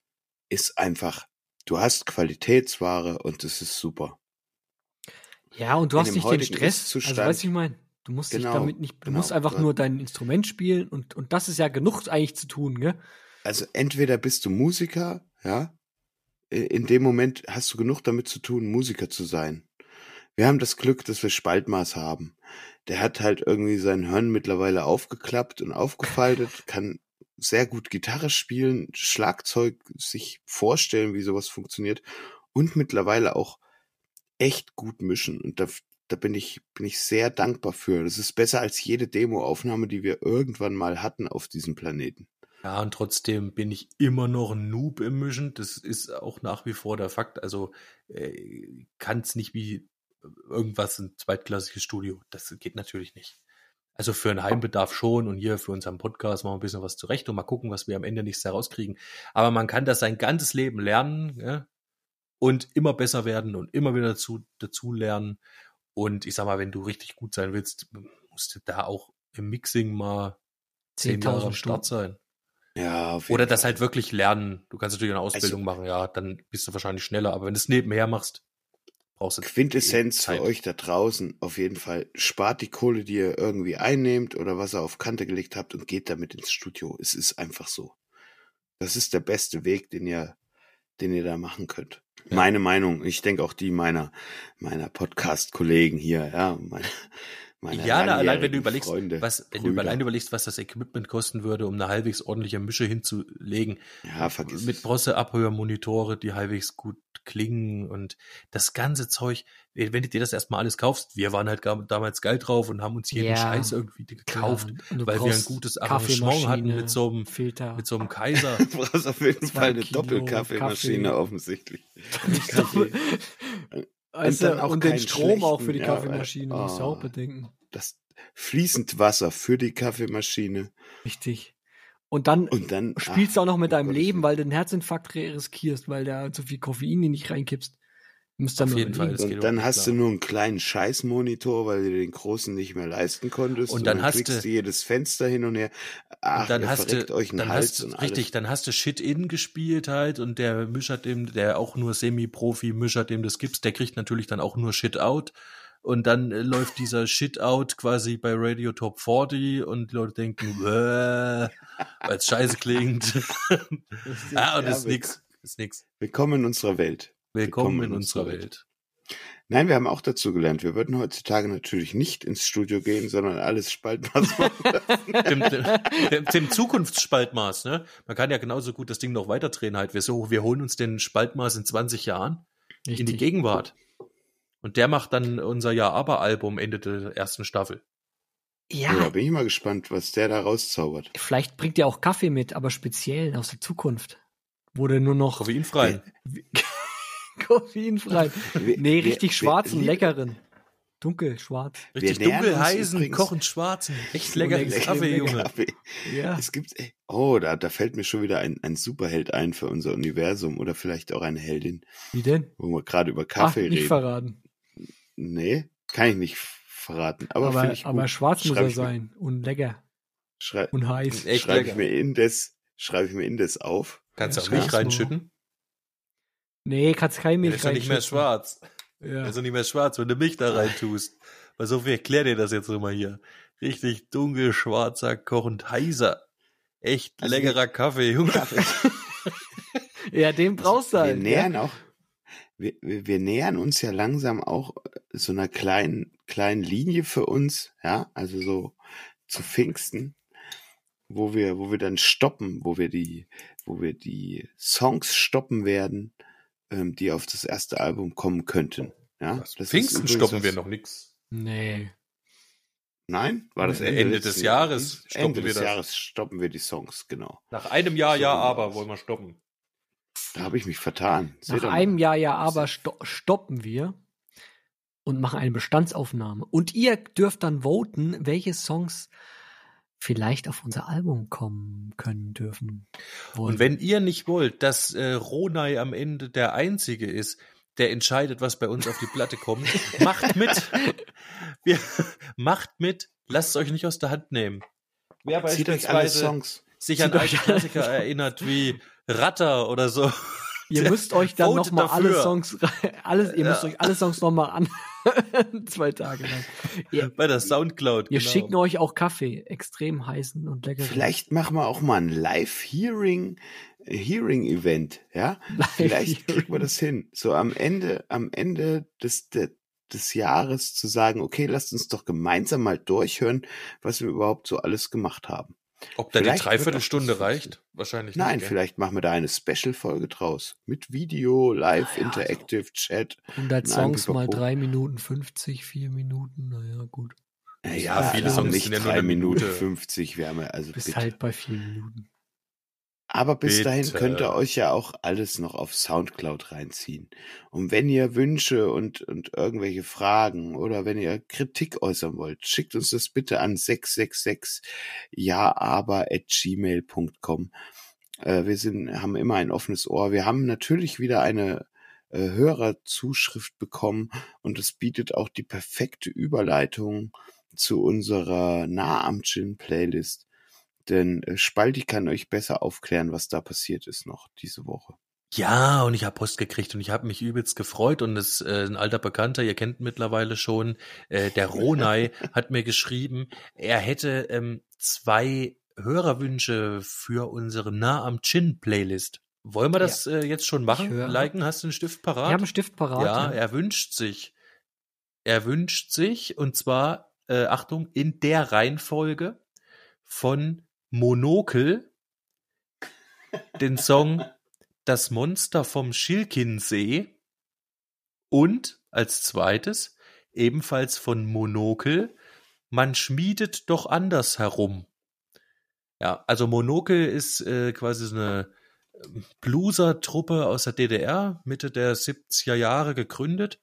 Speaker 3: ist einfach, du hast Qualitätsware und das ist super.
Speaker 2: Ja, und du hast nicht den Stress. Also, weißt du, ich meine, du musst dich
Speaker 3: Genau,
Speaker 2: damit nicht, du
Speaker 3: genau.
Speaker 2: musst einfach
Speaker 3: Ja.
Speaker 2: nur dein Instrument spielen und, und das ist ja genug eigentlich zu tun, gell?
Speaker 3: Also entweder bist du Musiker, ja, in dem Moment hast du genug damit zu tun, Musiker zu sein. Wir haben das Glück, dass wir Spaltmaß haben. Der hat halt irgendwie sein Hirn mittlerweile aufgeklappt und aufgefaltet, [laughs] kann sehr gut Gitarre spielen, Schlagzeug sich vorstellen, wie sowas funktioniert und mittlerweile auch echt gut mischen. Und da, da bin ich, bin ich sehr dankbar für. Das ist besser als jede Demoaufnahme, die wir irgendwann mal hatten auf diesem Planeten.
Speaker 1: Ja, und trotzdem bin ich immer noch ein Noob im Mischen. Das ist auch nach wie vor der Fakt. Also äh, kann es nicht wie irgendwas ein zweitklassiges Studio. Das geht natürlich nicht. Also für einen Heimbedarf schon und hier für unseren Podcast machen wir ein bisschen was zurecht und mal gucken, was wir am Ende nicht herauskriegen. Aber man kann das sein ganzes Leben lernen ja? Und immer besser werden und immer wieder dazu, dazu lernen. Und ich sag mal, wenn du richtig gut sein willst, musst du da auch im Mixing mal zehn Jahre am
Speaker 2: 10.000
Speaker 1: Start sein.
Speaker 3: Ja, auf jeden
Speaker 1: Oder das
Speaker 3: Fall.
Speaker 1: halt wirklich lernen. Du kannst natürlich eine Ausbildung machen, ja, dann bist du wahrscheinlich schneller. Aber wenn du es nebenher machst, brauchst du
Speaker 3: Quintessenz
Speaker 1: Zeit.
Speaker 3: für euch da draußen auf jeden Fall. Spart die Kohle, die ihr irgendwie einnehmt oder was ihr auf Kante gelegt habt und geht damit ins Studio. Es ist einfach so. Das ist der beste Weg, den ihr, den ihr da machen könnt.
Speaker 1: Ja.
Speaker 3: Meine Meinung. Ich denke auch die meiner, meiner Podcast-Kollegen hier, ja. Meine, meine
Speaker 1: Ja, na, allein wenn du überlegst,
Speaker 3: Freunde,
Speaker 1: was, wenn du
Speaker 3: Brüder.
Speaker 1: allein überlegst, was das Equipment kosten würde, um eine halbwegs ordentliche Mische hinzulegen,
Speaker 3: Ja, vergiss
Speaker 1: mit
Speaker 3: es.
Speaker 1: Bronze-Abhörmonitore, die halbwegs gut klingen und das ganze Zeug, wenn du dir das erstmal alles kaufst, wir waren halt gar- damals geil drauf und haben uns jeden
Speaker 2: Ja.
Speaker 1: Scheiß irgendwie gekauft,
Speaker 2: du
Speaker 1: weil wir ein gutes Arrangement hatten mit so einem,
Speaker 2: Filter.
Speaker 1: mit so einem Kaiser. [laughs]
Speaker 3: Du brauchst auf jeden Fall eine Doppelkaffeemaschine
Speaker 2: Kaffee. [laughs]
Speaker 3: offensichtlich.
Speaker 2: Weißt
Speaker 3: dann auch
Speaker 2: und den Strom auch für die
Speaker 3: ja,
Speaker 2: Kaffeemaschine,
Speaker 3: weil-
Speaker 2: musst du auch
Speaker 3: oh.
Speaker 2: bedenken.
Speaker 3: Das fließend Wasser für die Kaffeemaschine.
Speaker 2: Richtig. Und dann
Speaker 3: Und dann
Speaker 2: spielst du auch noch mit
Speaker 3: um
Speaker 2: deinem Leben, weil du einen Herzinfarkt riskierst, weil da zu viel Koffein in dich reinkippst. Dann
Speaker 1: Auf jeden Fall,
Speaker 3: Und dann hast
Speaker 1: nicht
Speaker 3: du
Speaker 1: klar.
Speaker 3: nur einen kleinen Scheißmonitor, weil du den großen nicht mehr leisten konntest.
Speaker 1: Und dann hast
Speaker 3: klickst
Speaker 1: du-
Speaker 3: jedes Fenster hin und her. Ach,
Speaker 1: Und dann
Speaker 3: ihr
Speaker 1: hast du,
Speaker 3: euch einen
Speaker 1: dann
Speaker 3: Hals
Speaker 1: hast du,
Speaker 3: und
Speaker 1: richtig,
Speaker 3: alles.
Speaker 1: dann hast du Shit-In gespielt halt und der Mischer dem, der auch nur Semi-Profi-Mischer dem das gibst, der kriegt natürlich dann auch nur Shit-Out und dann äh, läuft dieser Shit-Out quasi bei Radio Top 40 und die Leute denken, [laughs] weil es scheiße klingt. [laughs] ah, und
Speaker 3: Ja,
Speaker 1: ist nix, ist nix.
Speaker 3: Willkommen in unserer Welt.
Speaker 1: Willkommen in unserer Welt.
Speaker 3: Nein, wir haben auch dazu gelernt. Wir würden heutzutage natürlich nicht ins Studio gehen, sondern alles Spaltmaß machen.
Speaker 1: Dem, dem, Zukunftsspaltmaß, ne? Man kann ja genauso gut das Ding noch weiterdrehen halt. Wir, so, wir holen uns den Spaltmaß in 20 Jahren in die
Speaker 2: Richtig.
Speaker 1: Gegenwart. Und der macht dann unser Ja-Aber-Album Ende der ersten Staffel.
Speaker 3: Ja,
Speaker 2: Ja,
Speaker 3: bin ich mal gespannt, was der da rauszaubert.
Speaker 2: vielleicht bringt er auch Kaffee mit, aber speziell aus der Zukunft. Wurde nur noch
Speaker 1: Koffeinfrei. [laughs]
Speaker 2: koffeinfrei.
Speaker 3: Wir-
Speaker 2: Nee,
Speaker 3: wir-
Speaker 2: richtig
Speaker 3: wir-
Speaker 2: schwarzen,
Speaker 3: lieb-
Speaker 2: leckeren. Dunkel, schwarz.
Speaker 1: Richtig
Speaker 3: wir
Speaker 1: dunkel, heißen, kochend schwarzen. Echt
Speaker 2: So
Speaker 1: leckerer
Speaker 2: lecker-
Speaker 1: Kaffee, Junge.
Speaker 3: Kaffee.
Speaker 2: Ja.
Speaker 3: Es gibt, oh, da, da fällt mir schon wieder ein, ein Superheld ein für unser Universum oder vielleicht auch eine Heldin,
Speaker 2: Wie denn?
Speaker 3: wo wir gerade über
Speaker 2: Ach,
Speaker 3: Kaffee
Speaker 2: nicht
Speaker 3: reden.
Speaker 2: verraten.
Speaker 3: Nee, kann ich nicht verraten. Aber,
Speaker 2: Aber,
Speaker 3: ich
Speaker 2: aber
Speaker 3: gut.
Speaker 2: schwarz muss er
Speaker 3: ich mir-
Speaker 2: sein. Und lecker.
Speaker 3: Schrei
Speaker 2: Und heiß.
Speaker 1: Echt
Speaker 3: schreibe ich
Speaker 1: lecker.
Speaker 3: mir indes, schreibe ich mir indes auf.
Speaker 1: Kannst du
Speaker 2: Ja,
Speaker 1: auch Milch
Speaker 2: nur.
Speaker 1: reinschütten?
Speaker 2: Nee, kannst keine
Speaker 1: Der
Speaker 2: Milch
Speaker 1: ist doch nicht mehr schwarz.
Speaker 2: Ja.
Speaker 1: Der ist nicht mehr schwarz, wenn du Milch da reintust. Weil so viel erklär dir das jetzt immer hier. Richtig dunkel, schwarzer, kochend heißer. Echt
Speaker 3: Also
Speaker 1: leckerer Kaffee, Junge. [laughs]
Speaker 2: ja, den brauchst du
Speaker 3: wir
Speaker 2: halt.
Speaker 3: nähern
Speaker 2: ja.
Speaker 3: auch, wir, wir, wir nähern uns ja langsam auch so einer kleinen, kleinen Linie für uns, ja, also so zu Pfingsten, wo wir, wo wir dann stoppen, wo wir die, wo wir die Songs stoppen werden, ähm, die auf das erste Album kommen könnten. Ja, das
Speaker 1: Pfingsten stoppen
Speaker 3: was-
Speaker 1: wir noch nix.
Speaker 2: Nee.
Speaker 3: Nein, war das Ende,
Speaker 1: Ende
Speaker 3: letzten
Speaker 1: des Jahres
Speaker 3: Ende
Speaker 1: stoppen wir
Speaker 3: des
Speaker 1: das.
Speaker 3: Jahres stoppen wir die Songs, genau.
Speaker 1: Nach einem Jahr,
Speaker 3: So
Speaker 1: ja, aber wollen wir stoppen.
Speaker 3: Da habe ich mich vertan. Seht
Speaker 2: Nach
Speaker 3: ihr mal.
Speaker 2: einem Jahr ja aber sto stoppen wir und machen eine Bestandsaufnahme. Und ihr dürft dann voten, welche Songs vielleicht auf unser Album kommen können dürfen. Wollen.
Speaker 1: Und wenn ihr nicht wollt, dass äh, Ronay am Ende der Einzige ist, der entscheidet, was bei uns auf die Platte kommt, [laughs] macht mit. Wir, macht mit. Lasst es euch nicht aus der Hand nehmen. Wer
Speaker 3: Zieht euch alle
Speaker 1: beispielsweise
Speaker 3: Songs.
Speaker 1: sich an
Speaker 2: Zieht
Speaker 1: alte
Speaker 2: euch-
Speaker 1: Klassiker erinnert wie Ratter oder so.
Speaker 2: Ihr müsst euch dann
Speaker 1: votet
Speaker 2: noch mal alle. Songs, alles, ihr müsst
Speaker 1: Ja.
Speaker 2: euch alle Songs noch mal an, [laughs] zwei Tage lang. Ihr,
Speaker 1: Bei der Soundcloud.
Speaker 2: wir
Speaker 1: genau.
Speaker 2: schicken euch auch Kaffee, extrem heißen und lecker.
Speaker 3: Vielleicht machen wir auch mal ein Live-Hearing, Hearing-Event, ja? Vielleicht kriegen wir das hin. So am Ende, am Ende des, de, des Jahres zu sagen, okay, lasst uns doch gemeinsam mal durchhören, was wir überhaupt so alles gemacht haben.
Speaker 1: Ob da die
Speaker 3: Vielleicht wird
Speaker 1: Dreiviertelstunde reicht? Wahrscheinlich
Speaker 3: Nein,
Speaker 1: nicht. gell?
Speaker 3: vielleicht machen wir da eine Special-Folge draus. Mit Video, Live,
Speaker 2: Ah ja,
Speaker 3: Interactive Chat.
Speaker 2: 100
Speaker 3: Nein,
Speaker 2: Songs mal
Speaker 3: pipapo.
Speaker 2: drei Minuten 50, vier Minuten, naja, gut.
Speaker 3: Naja,
Speaker 2: Ja,
Speaker 3: viele Songs
Speaker 1: sind ja nur
Speaker 3: drei
Speaker 1: eine
Speaker 3: Minuten
Speaker 1: Minute.
Speaker 3: 50. Wir haben ja, also
Speaker 2: Bist
Speaker 3: bitte.
Speaker 2: halt bei vier Minuten.
Speaker 3: Aber bis dahin
Speaker 1: Bitte.
Speaker 3: könnt ihr euch ja auch alles noch auf Soundcloud reinziehen. Und wenn ihr Wünsche und, und irgendwelche Fragen oder wenn ihr Kritik äußern wollt, schickt uns das bitte an 666 jaaber at gmail.com. Äh, wir sind, haben immer ein offenes Ohr. Wir haben natürlich wieder eine äh, Hörerzuschrift bekommen und es bietet auch die perfekte Überleitung zu unserer Nah am Gin Playlist. Denn äh, Spalti kann euch besser aufklären, was da passiert ist noch diese Woche.
Speaker 1: Ja, und ich habe Post gekriegt und ich habe mich übelst gefreut und es äh, ein alter Bekannter, ihr kennt mittlerweile schon, äh, der Ronay [laughs] hat mir geschrieben, er hätte ähm, zwei Hörerwünsche für unsere Nah am Chin Playlist. Wollen wir das äh, jetzt schon machen? Liken, hast du einen Stift parat?
Speaker 2: Wir haben einen Stift parat.
Speaker 1: ja, er wünscht sich. Er wünscht sich, und zwar, äh, Achtung, in der Reihenfolge von Monokel [laughs] den Song Das Monster vom Schilkinsee und als zweites ebenfalls von Monokel Man schmiedet doch anders herum. Ja, also Monokel ist äh, quasi so eine ähm, Blueser-Truppe aus der DDR, Mitte der 70er Jahre gegründet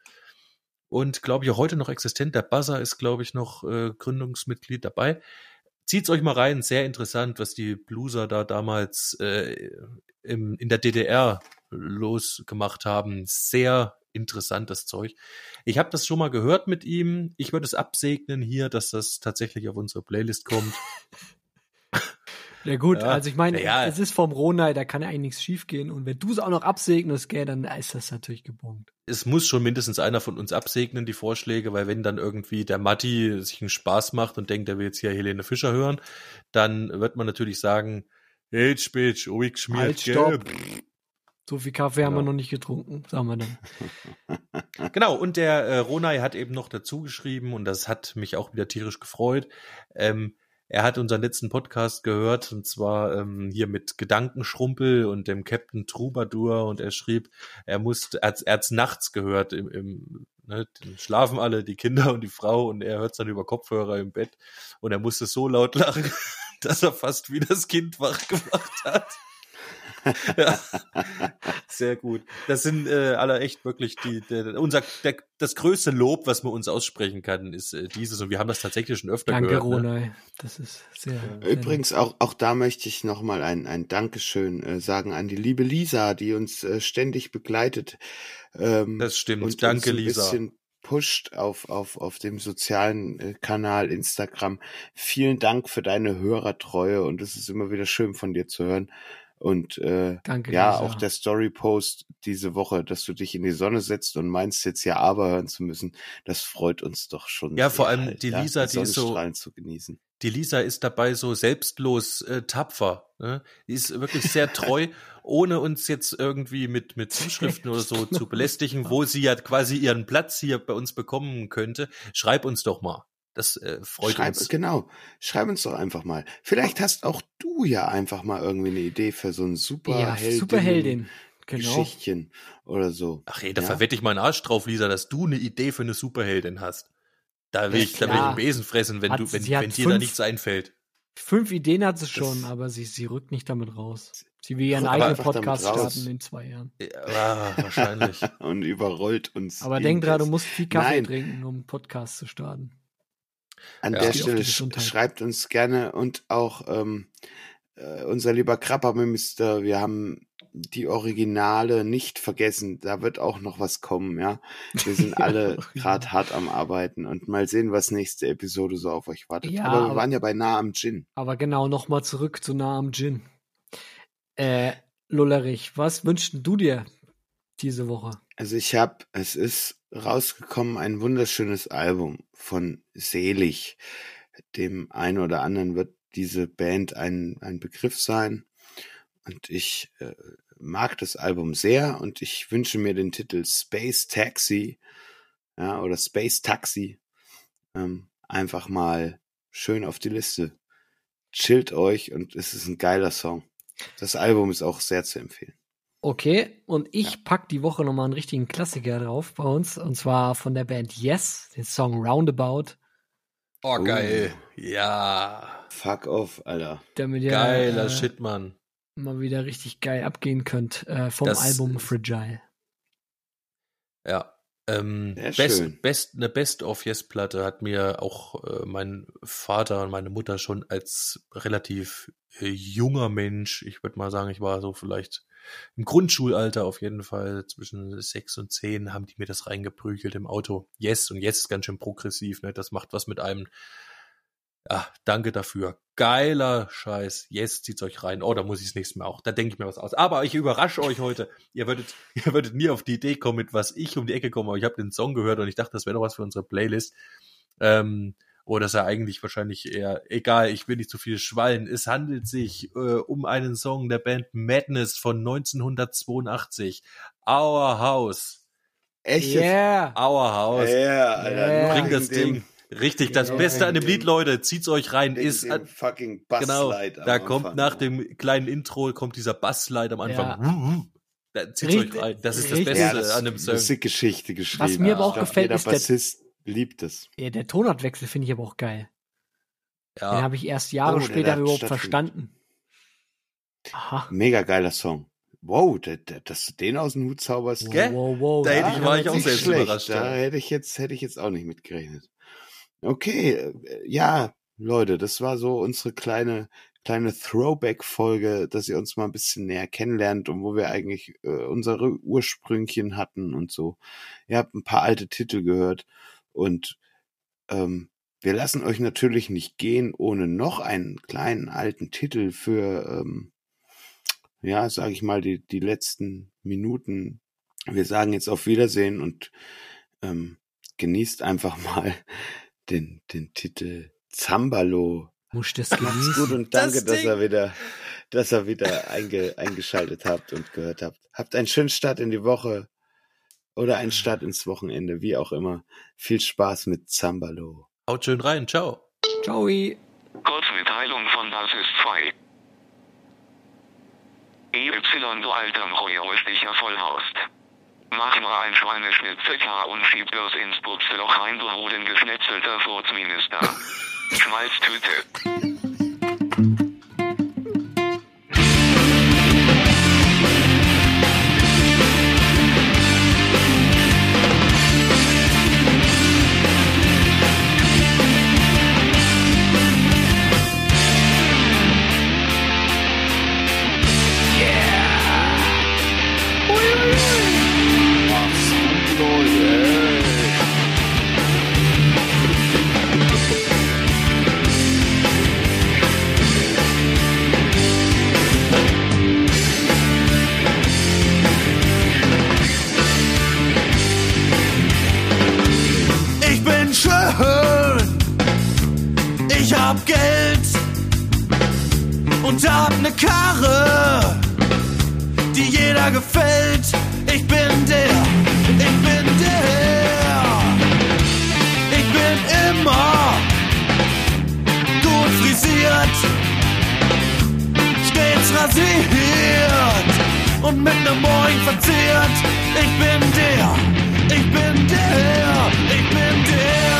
Speaker 1: und glaube ich auch heute noch existent. Der Buzzer ist, glaube ich, noch äh, Gründungsmitglied dabei. Zieht's euch mal rein, sehr interessant, was die Blueser da damals äh, im, in der DDR losgemacht haben. Sehr interessantes Zeug. Ich habe das schon mal gehört mit ihm. Ich würde es absegnen hier, dass das tatsächlich auf unsere Playlist kommt. [laughs]
Speaker 2: Ja gut,
Speaker 1: Ja.
Speaker 2: also ich meine,
Speaker 1: Ja.
Speaker 2: es ist vom Ronay, da kann ja eigentlich nichts schief gehen. Und wenn du es auch noch absegnest, gell, dann ist das natürlich gebongt.
Speaker 1: es muss schon mindestens einer von uns absegnen, die Vorschläge, weil wenn dann irgendwie der Matti sich einen Spaß macht und denkt, er will jetzt hier Helene Fischer hören, dann wird man natürlich sagen, hey, Bitch, oh, ich schmiert,
Speaker 2: Halt,
Speaker 1: gell?
Speaker 2: stopp. So viel Kaffee haben wir
Speaker 3: Genau.
Speaker 2: noch nicht getrunken, sagen wir dann. [laughs]
Speaker 1: Genau, und der äh, Ronay hat eben noch dazu geschrieben, und das hat mich auch wieder tierisch gefreut. Ähm, er hat unseren letzten Podcast gehört, und zwar ähm, hier mit Gedankenschrumpel und dem Captain Troubadour, und er schrieb, er muss, er hat's, er hat's nachts gehört, im, im ne, schlafen alle, die Kinder und die Frau, und er hört's dann über Kopfhörer im Bett, und er musste so laut lachen, [laughs] dass er fast wie das Kind wach gemacht hat. [laughs] ja, sehr gut. Das sind äh, alle echt wirklich die, der, unser der, das größte Lob, was man uns aussprechen kann, ist äh, dieses und wir haben das tatsächlich schon öfter
Speaker 2: Danke,
Speaker 1: gehört. Ne?
Speaker 2: Ronay. Das ist sehr. sehr
Speaker 3: Übrigens, auch, auch da möchte ich nochmal ein, ein Dankeschön äh, sagen an die liebe Lisa, die uns äh, ständig begleitet. Ähm,
Speaker 1: Das stimmt.
Speaker 3: und
Speaker 1: Danke,
Speaker 3: uns ein
Speaker 1: Lisa.
Speaker 3: bisschen pusht auf, auf, auf dem sozialen äh, Kanal Instagram. Vielen Dank für deine Hörertreue und es ist immer wieder schön von dir zu hören. Und äh,
Speaker 2: Danke,
Speaker 3: ja,
Speaker 2: Lisa.
Speaker 3: auch der Story-Post diese Woche, dass du dich in die Sonne setzt und meinst jetzt ja aber hören zu müssen, das freut uns doch schon.
Speaker 1: Ja,
Speaker 3: sehr
Speaker 1: vor allem
Speaker 3: halt,
Speaker 1: die
Speaker 3: ja,
Speaker 1: Lisa, die ist so-
Speaker 3: zu genießen.
Speaker 1: Die Lisa ist dabei so selbstlos äh, tapfer. Ne? Die ist wirklich sehr treu, [laughs] ohne uns jetzt irgendwie mit, mit Zuschriften oder so zu belästigen, wo sie ja quasi ihren Platz hier bei uns bekommen könnte. Schreib uns doch mal. Das äh, freut
Speaker 3: Schreib,
Speaker 1: uns.
Speaker 3: Genau. Schreib uns doch einfach mal. Vielleicht hast auch du ja einfach mal irgendwie eine Idee für so ein
Speaker 2: ja,
Speaker 3: Superheldin.
Speaker 2: Superheldin. Genau.
Speaker 3: Geschichtchen oder so.
Speaker 1: Ach ey, da
Speaker 3: Ja.
Speaker 1: verwette ich meinen Arsch drauf, Lisa, dass du eine Idee für eine Superheldin hast. Da will
Speaker 3: Ja,
Speaker 1: ich, da will ich einen Besen fressen, wenn
Speaker 2: Hat-
Speaker 1: du, wenn, wenn dir da nichts einfällt.
Speaker 2: Fünf Ideen hat sie
Speaker 3: Das-
Speaker 2: schon, aber sie, sie rückt nicht damit raus. Sie will ihren eigenen Podcast starten in zwei Jahren.
Speaker 1: Ja, ah, wahrscheinlich. [laughs]
Speaker 3: Und überrollt uns.
Speaker 2: Aber denk dran, du musst viel Kaffee
Speaker 3: Nein.
Speaker 2: trinken, um einen Podcast zu starten.
Speaker 3: An
Speaker 1: Ja.
Speaker 3: der Stelle schreibt uns gerne und auch ähm, äh, unser lieber Krabberminister, wir haben die Originale nicht vergessen. Da wird auch noch was kommen, ja. Wir sind [laughs] alle gerade hart am Arbeiten und mal sehen, was nächste Episode so auf euch wartet.
Speaker 2: Ja,
Speaker 3: aber wir
Speaker 2: aber-
Speaker 3: waren ja bei nah am Gin.
Speaker 2: Aber genau, nochmal zurück zu nah am Gin. Äh, Lullerich, was wünschst du dir diese Woche?
Speaker 3: Also ich habe, es ist rausgekommen ein wunderschönes Album von Selig. Dem einen oder anderen wird diese Band ein, ein Begriff sein. Und ich äh, mag das Album sehr und ich wünsche mir den Titel Space Taxi, ja, oder Space Taxi, ähm, einfach mal schön auf die Liste. Chillt euch und es ist ein geiler Song. Das Album ist auch sehr zu empfehlen.
Speaker 2: Okay, und ich pack die Woche nochmal einen richtigen Klassiker drauf bei uns, und zwar von der Band Yes, den Song Roundabout,
Speaker 1: Oh,
Speaker 3: Oh.
Speaker 1: geil. Ja.
Speaker 3: Fuck off, Alter.
Speaker 2: damit ihr
Speaker 1: Geiler
Speaker 2: äh,
Speaker 1: Shit, Mann.
Speaker 2: mal wieder richtig geil abgehen könnt äh, vom
Speaker 1: Das-
Speaker 2: Album Fragile.
Speaker 1: Ja. Ähm,
Speaker 3: Sehr
Speaker 1: best, best, eine Best-of-Yes-Platte hat mir auch äh, mein Vater und meine Mutter schon als relativ äh, junger Mensch, ich würde mal sagen, ich war so vielleicht im Grundschulalter auf jeden Fall, zwischen sechs und zehn, haben die mir das reingeprügelt im Auto. Yes, und Yes ist ganz schön progressiv, ne? Das macht was mit einem. Ja, danke dafür. Geiler Scheiß. Yes, zieht's euch rein. Oh, da muss ich das nächste Mal auch. Da denke ich mir was aus. Aber ich überrasche euch heute. Ihr würdet, [laughs] ihr würdet nie auf die Idee kommen, mit was ich um die Ecke komme. Aber ich habe den Song gehört und ich dachte, das wäre doch was für unsere Playlist. Ähm, oder ist er eigentlich wahrscheinlich eher egal, ich will nicht zu viel schwallen. Es handelt sich äh, um einen Song der Band Madness von 1982. Our House.
Speaker 3: Echt?
Speaker 2: Yeah!
Speaker 1: Our House.
Speaker 3: Ja, Alter.
Speaker 2: Yeah.
Speaker 1: Bring das
Speaker 3: dem-
Speaker 1: Ding. Richtig, das
Speaker 2: Ja,
Speaker 1: Beste an dem Lied,
Speaker 3: dem-
Speaker 1: Leute, zieht's euch rein, ist
Speaker 3: dem
Speaker 1: an,
Speaker 3: fucking
Speaker 1: genau,
Speaker 3: Basslight am
Speaker 1: da kommt
Speaker 3: Anfang.
Speaker 1: nach dem kleinen Intro kommt dieser Bassslide am Anfang. Da zieht's
Speaker 2: Richtig-
Speaker 1: euch rein. Das ist das
Speaker 2: richtig-
Speaker 1: Beste
Speaker 3: ja, das
Speaker 1: an dem
Speaker 3: ist
Speaker 1: Song.
Speaker 3: Musikgeschichte geschrieben.
Speaker 2: Was mir aber auch
Speaker 3: glaub,
Speaker 2: gefällt, ist der-
Speaker 3: Bassist liebt es.
Speaker 2: Ja, der Tonartwechsel finde ich aber auch geil. Den
Speaker 1: Ja,
Speaker 2: habe ich erst Jahre
Speaker 3: Oh,
Speaker 2: später überhaupt verstanden. Aha.
Speaker 3: Mega geiler Song. Wow, der, der, dass du den aus dem Hut zauberst.
Speaker 1: Gell?
Speaker 2: Wow, wow,
Speaker 1: Da hätte ich- war ich auch selbst
Speaker 3: schlecht.
Speaker 1: überrascht,
Speaker 3: Da hätte ich jetzt, hätte ich jetzt auch nicht mitgerechnet. Okay, äh, ja, Leute, das war so unsere kleine kleine Throwback-Folge, dass ihr uns mal ein bisschen näher kennenlernt und wo wir eigentlich äh, unsere Ursprüngchen hatten und so. Ihr habt ein paar alte Titel gehört und ähm, wir lassen euch natürlich nicht gehen ohne noch einen kleinen alten Titel für, ähm, ja, sage ich mal, die, die letzten Minuten. Wir sagen jetzt auf Wiedersehen und ähm, genießt einfach [laughs] mal den, den Titel Zambalo.
Speaker 2: Muss das
Speaker 3: Macht's gut
Speaker 2: genießen.
Speaker 3: und danke,
Speaker 1: Das
Speaker 3: dass
Speaker 1: Ding.
Speaker 3: ihr wieder, dass ihr wieder einge, eingeschaltet habt und gehört habt. Habt einen schönen Start in die Woche oder einen Start ins Wochenende, wie auch immer. Viel Spaß mit Zambalo.
Speaker 1: Haut schön rein. Ciao.
Speaker 2: Ciao.
Speaker 5: Kurzmitteilung von Das ist 2. EY, du alter rüstiger Vollhaust. Mach mal ein Schweineschnitzel klar und schieb das ins Buchseloch rein, du hodengeschnetzelter Furzminister. [laughs] Schmalztüte.
Speaker 4: Schön, ich hab Geld und hab ne Karre, die jeder gefällt. Ich bin der, ich bin der, ich bin immer gut frisiert, stets rasiert und mit nem Moin verziert. Ich bin der, ich bin der, ich bin der.